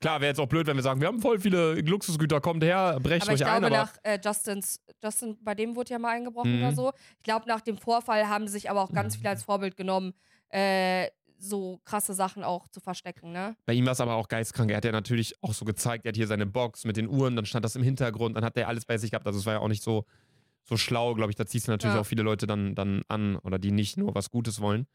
klar, wäre jetzt auch blöd, wenn wir sagen, wir haben voll viele Luxusgüter, kommt her, brecht Aber ich euch ein, glaube, aber. nach äh, Justins, Justin, bei dem wurde ja mal eingebrochen Mhm. oder so. Ich glaube, nach dem Vorfall haben sich aber auch ganz viel als Vorbild genommen, äh, so krasse Sachen auch zu verstecken, ne? Bei ihm war es aber auch geistkrank. Er hat ja natürlich auch so gezeigt, er hat hier seine Box mit den Uhren, dann stand das im Hintergrund, dann hat er alles bei sich gehabt. Also es war ja auch nicht so, so schlau, glaube ich. Da ziehst du natürlich Ja. auch viele Leute dann, dann an oder die nicht nur was Gutes wollen.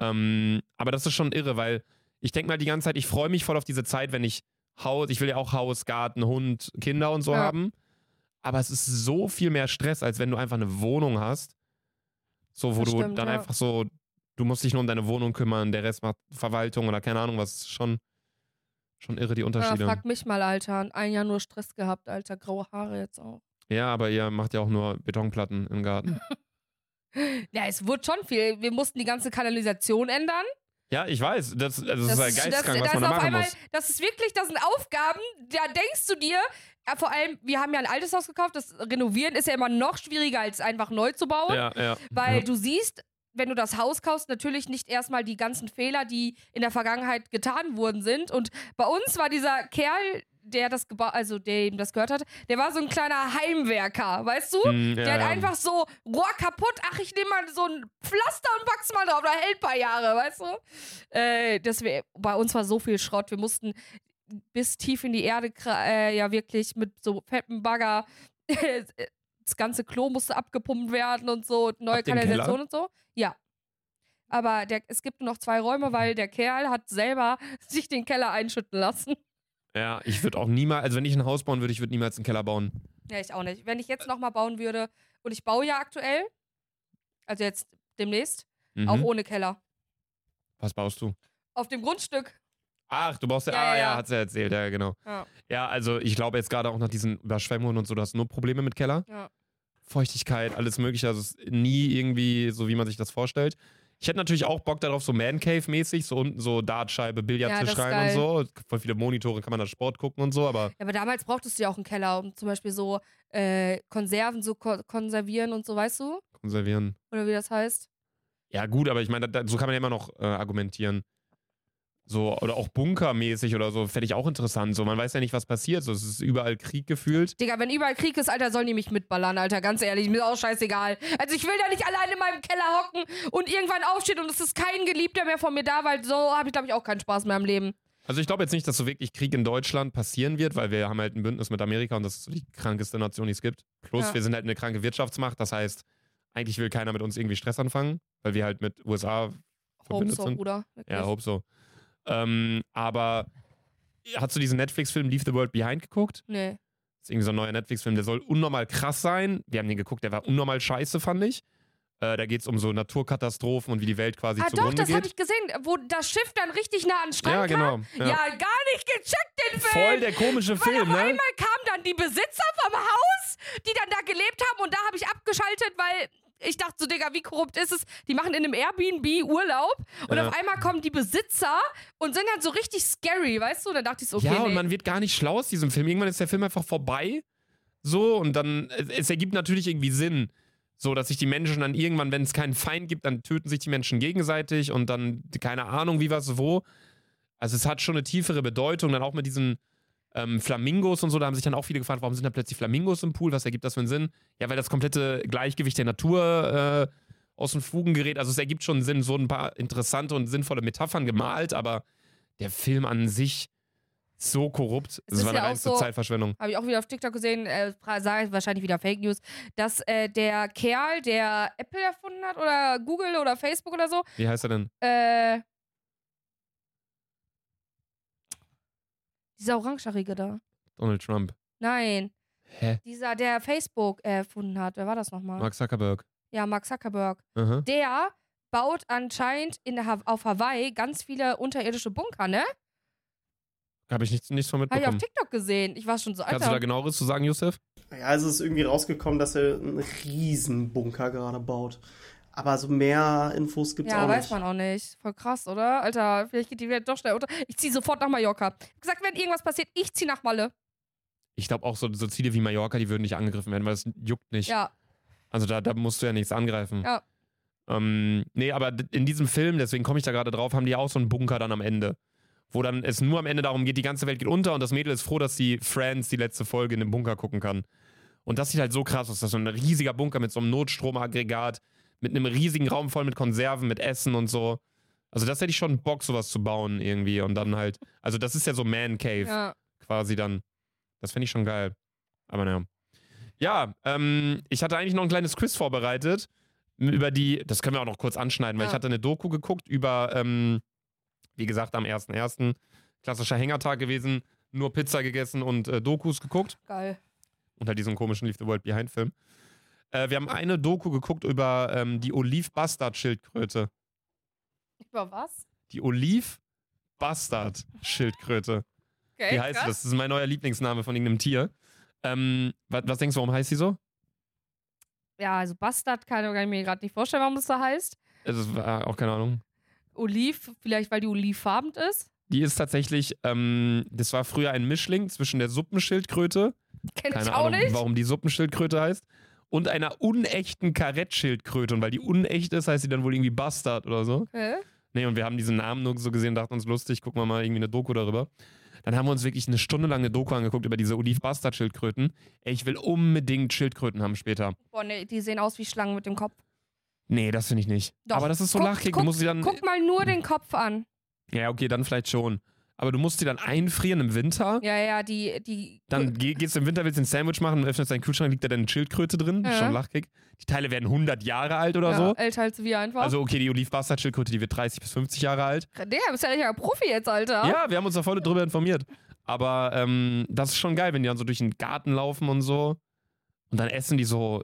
Ähm, aber das ist schon irre, weil ich denke mal die ganze Zeit, ich freue mich voll auf diese Zeit, wenn ich Haus, ich will ja auch Haus, Garten, Hund, Kinder und so Ja. haben. aber es ist so viel mehr Stress, als wenn du einfach eine Wohnung hast. So, wo Das du stimmt, dann ja. einfach so, du musst dich nur um deine Wohnung kümmern, der Rest macht Verwaltung oder keine Ahnung was. Schon, schon irre die Ja, Unterschiede. frag mich mal, Alter. Ein Jahr nur Stress gehabt, Alter. Graue Haare jetzt auch. Ja, aber ihr macht ja auch nur Betonplatten im Garten. Ja, es wurde schon viel. Wir mussten die ganze Kanalisation ändern. ja, ich weiß. Das, das, ist halt geisteskrank, das, was man da machen einmal, muss. Das ist wirklich, das sind Aufgaben, da denkst du dir, ja, vor allem, wir haben ja ein altes Haus gekauft, das Renovieren ist ja immer noch schwieriger, als einfach neu zu bauen. Ja, ja. Weil ja. du siehst, wenn du das Haus kaufst, natürlich nicht erstmal die ganzen Fehler, die in der Vergangenheit getan worden sind. Und bei uns war dieser Kerl, der das gebaut, also der ihm das gehört hat, der war so ein kleiner Heimwerker, weißt du? Mm, ja, der hat einfach so, Rohr kaputt, ach, ich nehme mal so ein Pflaster und pack's mal drauf, da hält ein paar Jahre, weißt du? Äh, das wär, bei uns war so viel Schrott, wir mussten bis tief in die Erde, äh, ja wirklich mit so fetten Bagger, das ganze Klo musste abgepumpt werden und so, neue Kanalisation und so. Ja. Aber der, es gibt nur noch zwei Räume, weil der Kerl hat selber sich den Keller einschütten lassen. Ja, ich würde auch niemals, also wenn ich ein Haus bauen würde, ich würde niemals einen Keller bauen. Ja, ich auch nicht. Wenn ich jetzt nochmal bauen würde, und ich baue ja aktuell, also jetzt demnächst, Mhm. auch ohne Keller. Was baust du? Auf dem Grundstück. Ach, du baust ja, Ja, ah ja, ja, hat sie ja erzählt, ja, genau. Ja. Ja, also ich glaube jetzt gerade auch nach diesen Überschwemmungen und so, du hast nur Probleme mit Keller. Ja. Feuchtigkeit, alles mögliche, also es ist nie irgendwie so, wie man sich das vorstellt. Ich hätte natürlich auch Bock darauf, so Man Cave-mäßig, so unten so Dartscheibe, Billardtisch Ja, rein und so. Voll viele Monitore kann man da Sport gucken und so, aber Ja, aber damals brauchtest du ja auch einen Keller, um zum Beispiel so äh, Konserven so ko konservieren und so, weißt du? konservieren. Oder wie das heißt? Ja, gut, aber ich meine, so kann man ja immer noch äh, argumentieren. So, oder auch bunkermäßig oder so, fände ich auch interessant. So, man weiß ja nicht, was passiert. So, es ist überall Krieg gefühlt. Digga, wenn überall Krieg ist, Alter, sollen die mich mitballern, Alter, ganz ehrlich, mir ist auch scheißegal. Also ich will da nicht allein in meinem Keller hocken und irgendwann aufsteht und es ist kein Geliebter mehr von mir da, weil so habe ich, glaube ich, auch keinen Spaß mehr im Leben. Also ich glaube jetzt nicht, dass so wirklich Krieg in Deutschland passieren wird, weil wir haben halt ein Bündnis mit Amerika und das ist so die krankeste Nation, die es gibt. Plus Ja. wir sind halt eine kranke Wirtschaftsmacht, das heißt, eigentlich will keiner mit uns irgendwie Stress anfangen, weil wir halt mit USA Hope verbündet so, sind. Bruder. Wirklich. Ja, hope so. Ähm, aber hast du diesen Netflix-Film Leave the World Behind geguckt? Nee. Das ist irgendwie so ein neuer Netflix-Film, der soll unnormal krass sein. Wir haben den geguckt, der war unnormal scheiße, fand ich. Äh, da geht es um so Naturkatastrophen und wie die Welt quasi Ah, doch, zugrunde das habe geht. ich gesehen, wo das Schiff dann richtig nah an den Strand ja, genau. kam. Ja. gar nicht gecheckt, den Film. Voll der komische Weil Film, auf ne? einmal kamen dann die Besitzer vom Haus, die dann da gelebt haben und da habe ich abgeschaltet, weil ich dachte so, Digga, wie korrupt ist es? Die machen in einem Airbnb Urlaub und Ja. auf einmal kommen die Besitzer und sind dann so richtig scary, weißt du? Dann dachte ich so, okay, ja, und nee. man wird gar nicht schlau aus diesem Film. Irgendwann ist der Film einfach vorbei. So, und dann, es, es ergibt natürlich irgendwie Sinn. So, dass sich die Menschen dann irgendwann, wenn es keinen Feind gibt, dann töten sich die Menschen gegenseitig und dann, keine Ahnung, wie was, wo. Also, es hat schon eine tiefere Bedeutung, dann auch mit diesen ähm, Flamingos und so. Da haben sich dann auch viele gefragt, warum sind da plötzlich Flamingos im Pool? Was ergibt das für einen Sinn? Ja, weil das komplette Gleichgewicht der Natur äh, aus den Fugen gerät. Also, es ergibt schon Sinn, so ein paar interessante und sinnvolle Metaphern gemalt, aber der Film an sich so korrupt. Es Das ist war eine ja auch reinste so- Zeitverschwendung. Habe ich auch wieder auf TikTok gesehen, äh, sage ich wahrscheinlich wieder Fake News, dass äh, der Kerl, der Apple erfunden hat oder Google oder Facebook oder so, Wie heißt er denn? äh, dieser Orangehaarige da. Donald Trump. Nein, Hä? dieser, der Facebook erfunden hat. Wer war das nochmal? Mark Zuckerberg. Ja, Mark Zuckerberg. Aha. Der baut anscheinend in ha auf Hawaii ganz viele unterirdische Bunker, ne? Habe ich nichts, nichts von Habe ich auf mitbekommen. TikTok gesehen. Ich war schon so, Kannst du da genaueres zu sagen, Josef? Ja, also es ist irgendwie rausgekommen, dass er einen riesen Bunker gerade baut. Aber so mehr Infos gibt's Ja, auch weiß nicht. man auch nicht. Voll krass, oder? Alter, vielleicht geht die Welt doch schnell unter. Ich ziehe sofort nach Mallorca. Ich gesagt, wenn irgendwas passiert, ich ziehe nach Malle. Ich glaube auch so, so Ziele wie Mallorca, die würden nicht angegriffen werden, weil es juckt nicht. Ja, Also da, da musst du ja nichts angreifen. Ja. Ähm, nee, aber in diesem Film, deswegen komme ich da gerade drauf, haben die auch so einen Bunker dann am Ende. Wo dann es nur am Ende darum geht, die ganze Welt geht unter und das Mädel ist froh, dass sie Friends die letzte Folge in dem Bunker gucken kann. Und das sieht halt so krass aus. Das ist so ein riesiger Bunker mit so einem Notstromaggregat, mit einem riesigen Raum voll mit Konserven, mit Essen und so. Also das hätte ich schon Bock, sowas zu bauen irgendwie. Und dann halt, also das ist ja so Man Cave ja. quasi dann. Das fände ich schon geil. Aber naja. Ja, ähm, ich hatte eigentlich noch ein kleines Quiz vorbereitet über die, das können wir auch noch kurz anschneiden, weil Ja. ich hatte eine Doku geguckt über, ähm, wie gesagt, am 1.1. klassischer Hängertag gewesen, nur Pizza gegessen und äh, Dokus geguckt. Geil. Und halt diesen komischen Leave the World Behind Film. Äh, wir haben eine Doku geguckt über ähm, die Oliv-Bastard-Schildkröte. Über was? Die Oliv-Bastard-Schildkröte. Okay, Wie heißt krass. das? Das ist mein neuer Lieblingsname von irgendeinem Tier. Ähm, was, was denkst du, warum heißt sie so? Ja, also Bastard kann ich mir gerade nicht vorstellen, warum es so heißt. Es ist äh, auch keine Ahnung. Oliv, vielleicht weil die olivfarben ist. Die ist tatsächlich, ähm, das war früher ein Mischling zwischen der Suppenschildkröte, Kenn keine ich auch Ahnung, nicht. warum die Suppenschildkröte heißt, und einer unechten Karettschildkröte. Und weil die unecht ist, heißt sie dann wohl irgendwie Bastard oder so. Okay. Nee, und wir haben diesen Namen nur so gesehen, dachten uns lustig, gucken wir mal irgendwie eine Doku darüber. Dann haben wir uns wirklich eine Stunde lang eine Doku angeguckt über diese Oliv-Bastard-Schildkröten. Ey, ich will unbedingt Schildkröten haben später. Boah, nee, die sehen aus wie Schlangen mit dem Kopf. Nee, das finde ich nicht. Doch. Aber das ist so Guck- lachkick. Du guck- musst sie dann. Guck mal nur den Kopf an. Ja, okay, dann vielleicht schon. Aber du musst sie dann einfrieren im Winter. Ja, ja, die, die. Dann geh, gehst du im Winter, willst ein Sandwich machen, öffnest deinen Kühlschrank, liegt da dann eine Schildkröte drin. Ja. Schon lachkick. Die Teile werden 100 Jahre alt oder ja, so. älter als wir einfach. Also, okay, die Oliv-Bastard-Schildkröte, die wird 30 bis 50 Jahre alt. der bist ja richtiger Profi jetzt, Alter. Ja, wir haben uns da voll drüber informiert. Aber ähm, das ist schon geil, wenn die dann so durch den Garten laufen und so. Und dann essen die so.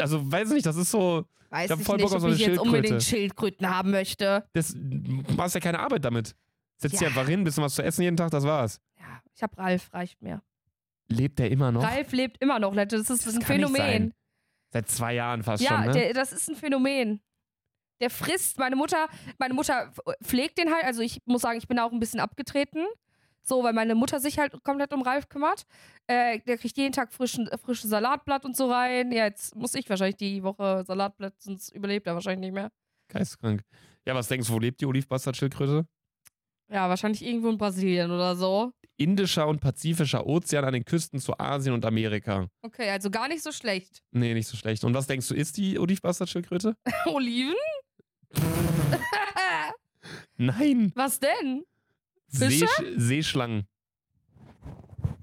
Also, weiß nicht, das ist so. Weiß hab ich voll nicht, Bock auf ob so eine ich jetzt unbedingt Schildkröte. Schildkröten haben möchte. Das, du machst ja keine Arbeit damit. Setzt Ja. einfach hin, bisschen was zu essen jeden Tag, das war's. Ja, ich hab Ralf, reicht mir. Lebt der immer noch? Ralf lebt immer noch, Leute. Das ist Das ein Phänomen. Seit zwei Jahren fast Ja, schon, ne? der, das ist ein Phänomen. Der frisst, meine Mutter, meine Mutter pflegt den halt, also ich muss sagen, ich bin auch ein bisschen abgetreten. So, weil meine Mutter sich halt komplett um Ralf kümmert. Äh, der kriegt jeden Tag frischen, frisches Salatblatt und so rein. Ja, jetzt muss ich wahrscheinlich die Woche Salatblatt, sonst überlebt er wahrscheinlich nicht mehr. Geisteskrank. Ja, was denkst du, wo lebt die Olivbastard-Schildkröte? Ja, wahrscheinlich irgendwo in Brasilien oder so. Indischer und Pazifischer Ozean an den Küsten zu Asien und Amerika. Okay, also gar nicht so schlecht. Nee, nicht so schlecht. Und was denkst du, ist die Olivbastard-Schildkröte? Oliven? Nein. Was denn? Fische? Seesch Seeschlangen.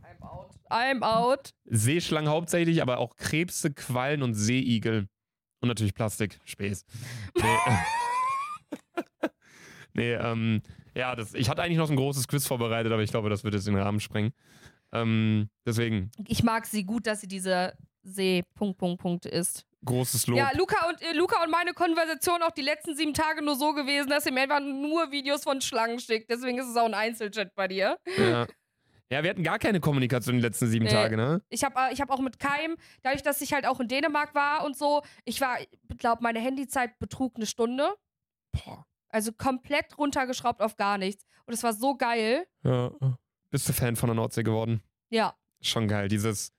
I'm out. I'm out. Seeschlangen hauptsächlich, aber auch Krebse, Quallen und Seeigel. Und natürlich Plastik. Späß. Nee, nee ähm, ja, das, ich hatte eigentlich noch ein großes Quiz vorbereitet, aber ich glaube, das wird jetzt den Rahmen sprengen. Ähm, deswegen, Ich mag sie gut, dass sie diese See Punkt Punkt Punkt ist. großes Lob. Ja, Luca und äh, Luca und meine Konversation auch die letzten sieben Tage nur so gewesen, dass ihr mir einfach nur Videos von Schlangen schickt. Deswegen ist es auch ein Einzelchat bei dir. Ja. ja, wir hatten gar keine Kommunikation die letzten sieben Nee. Tage, ne? Ich habe ich hab auch mit Keim, dadurch, dass ich halt auch in Dänemark war und so, ich war, ich glaube, meine Handyzeit betrug eine Stunde. Boah. Also komplett runtergeschraubt auf gar nichts. Und es war so geil. Ja. Bist du Fan von der Nordsee geworden? Ja. Schon geil. Dieses,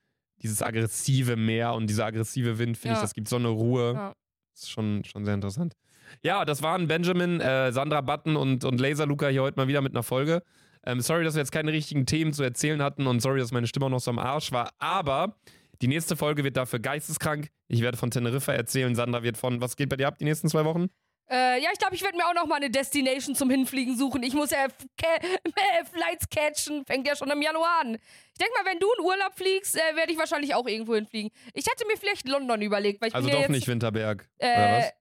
dieses aggressive Meer und dieser aggressive Wind, finde ich, Ja. das gibt so eine Ruhe. Ja. Das ist schon, schon sehr interessant. Ja, das waren Benjamin, äh, Sandra Button und, und Laser Luca hier heute mal wieder mit einer Folge. Ähm, sorry, dass wir jetzt keine richtigen Themen zu erzählen hatten und sorry, dass meine Stimme auch noch so am Arsch war. Aber die nächste Folge wird dafür geisteskrank. Ich werde von Teneriffa erzählen. Sandra wird von, was geht bei dir ab die nächsten zwei Wochen? Äh, ja, ich glaube, ich werde mir auch noch mal eine Destination zum Hinfliegen suchen. Ich muss ja f- ca- Flights catchen. Fängt ja schon im Januar an. Ich denke mal, wenn du in Urlaub fliegst, äh, werde ich wahrscheinlich auch irgendwo hinfligen. Ich hätte mir vielleicht London überlegt, weil ich Also doch jetzt, nicht Winterberg. oder Äh, was?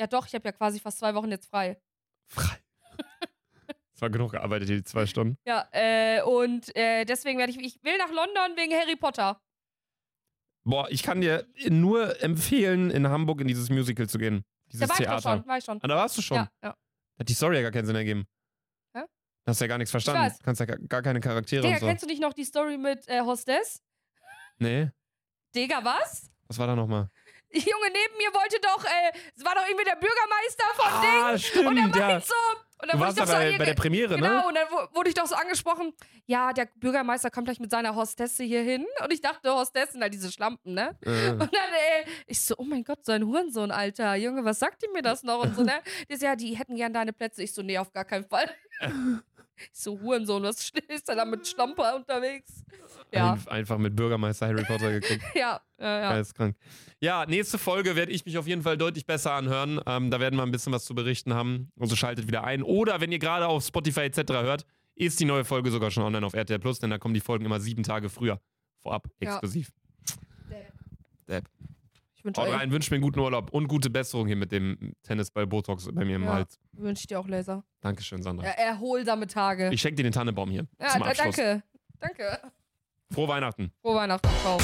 ja, doch, ich habe ja quasi fast zwei Wochen jetzt frei. Frei. Es war genug gearbeitet, die zwei Stunden. Ja, äh, und äh, deswegen werde ich, ich will nach London wegen Harry Potter. Boah, ich kann dir nur empfehlen, in Hamburg in dieses Musical zu gehen. Dieses Da war ich Theater. doch schon, war ich schon. Ah, da warst du schon. Ja, ja. Hat die Story ja gar keinen Sinn ergeben. Hä? Hast ja gar nichts verstanden. weiß. Du kannst ja gar, keine Charaktere Digga, und so. kennst du nicht noch die Story mit äh, Hostess? Nee. Digga, was? Was war da nochmal? Die Junge neben mir wollte doch, äh, es war doch irgendwie der Bürgermeister von Ding. Ah, stimmt, Und dann war ja. ich so. Und Du dann wurde warst ich da doch so bei, an bei der Premiere, Genau, ne? und dann wu- wurde ich doch so angesprochen, ja, der Bürgermeister kommt gleich mit seiner Hostesse hier hin. Und ich dachte, Hostessen halt diese Schlampen, ne? Äh, Und dann, äh, ich so, oh mein Gott, so ein Hurensohn, Alter. Junge, was sagt die mir das noch? Und so, ne? Die so, ja, die hätten gern deine Plätze. Ich so, nee, auf gar keinen Fall. So, Hurensohn, was ist denn da mit Schlamper unterwegs? Ja, ein, einfach mit Bürgermeister Harry Potter geguckt. ja, ja, ja. Geisteskrank. Ja, nächste Folge werde ich mich auf jeden Fall deutlich besser anhören. Ähm, da werden wir ein bisschen was zu berichten haben. Also schaltet wieder ein. Oder wenn ihr gerade auf Spotify etc. hört, ist die neue Folge sogar schon online auf RTL Plus, denn da kommen die Folgen immer sieben Tage früher. Vorab, Ja. exklusiv. Depp. Ich wünsche rein, wünscht mir einen guten Urlaub und gute Besserung hier mit dem Tennisball Botox bei mir im Ja. Hals. wünsch ich dir auch Laser. Dankeschön, Sandra. Ja, erholsame Tage. Ich schenke dir den Tannenbaum hier Ja, zum Abschluss. danke. Danke. Frohe Weihnachten. Frohe Weihnachten. Ciao.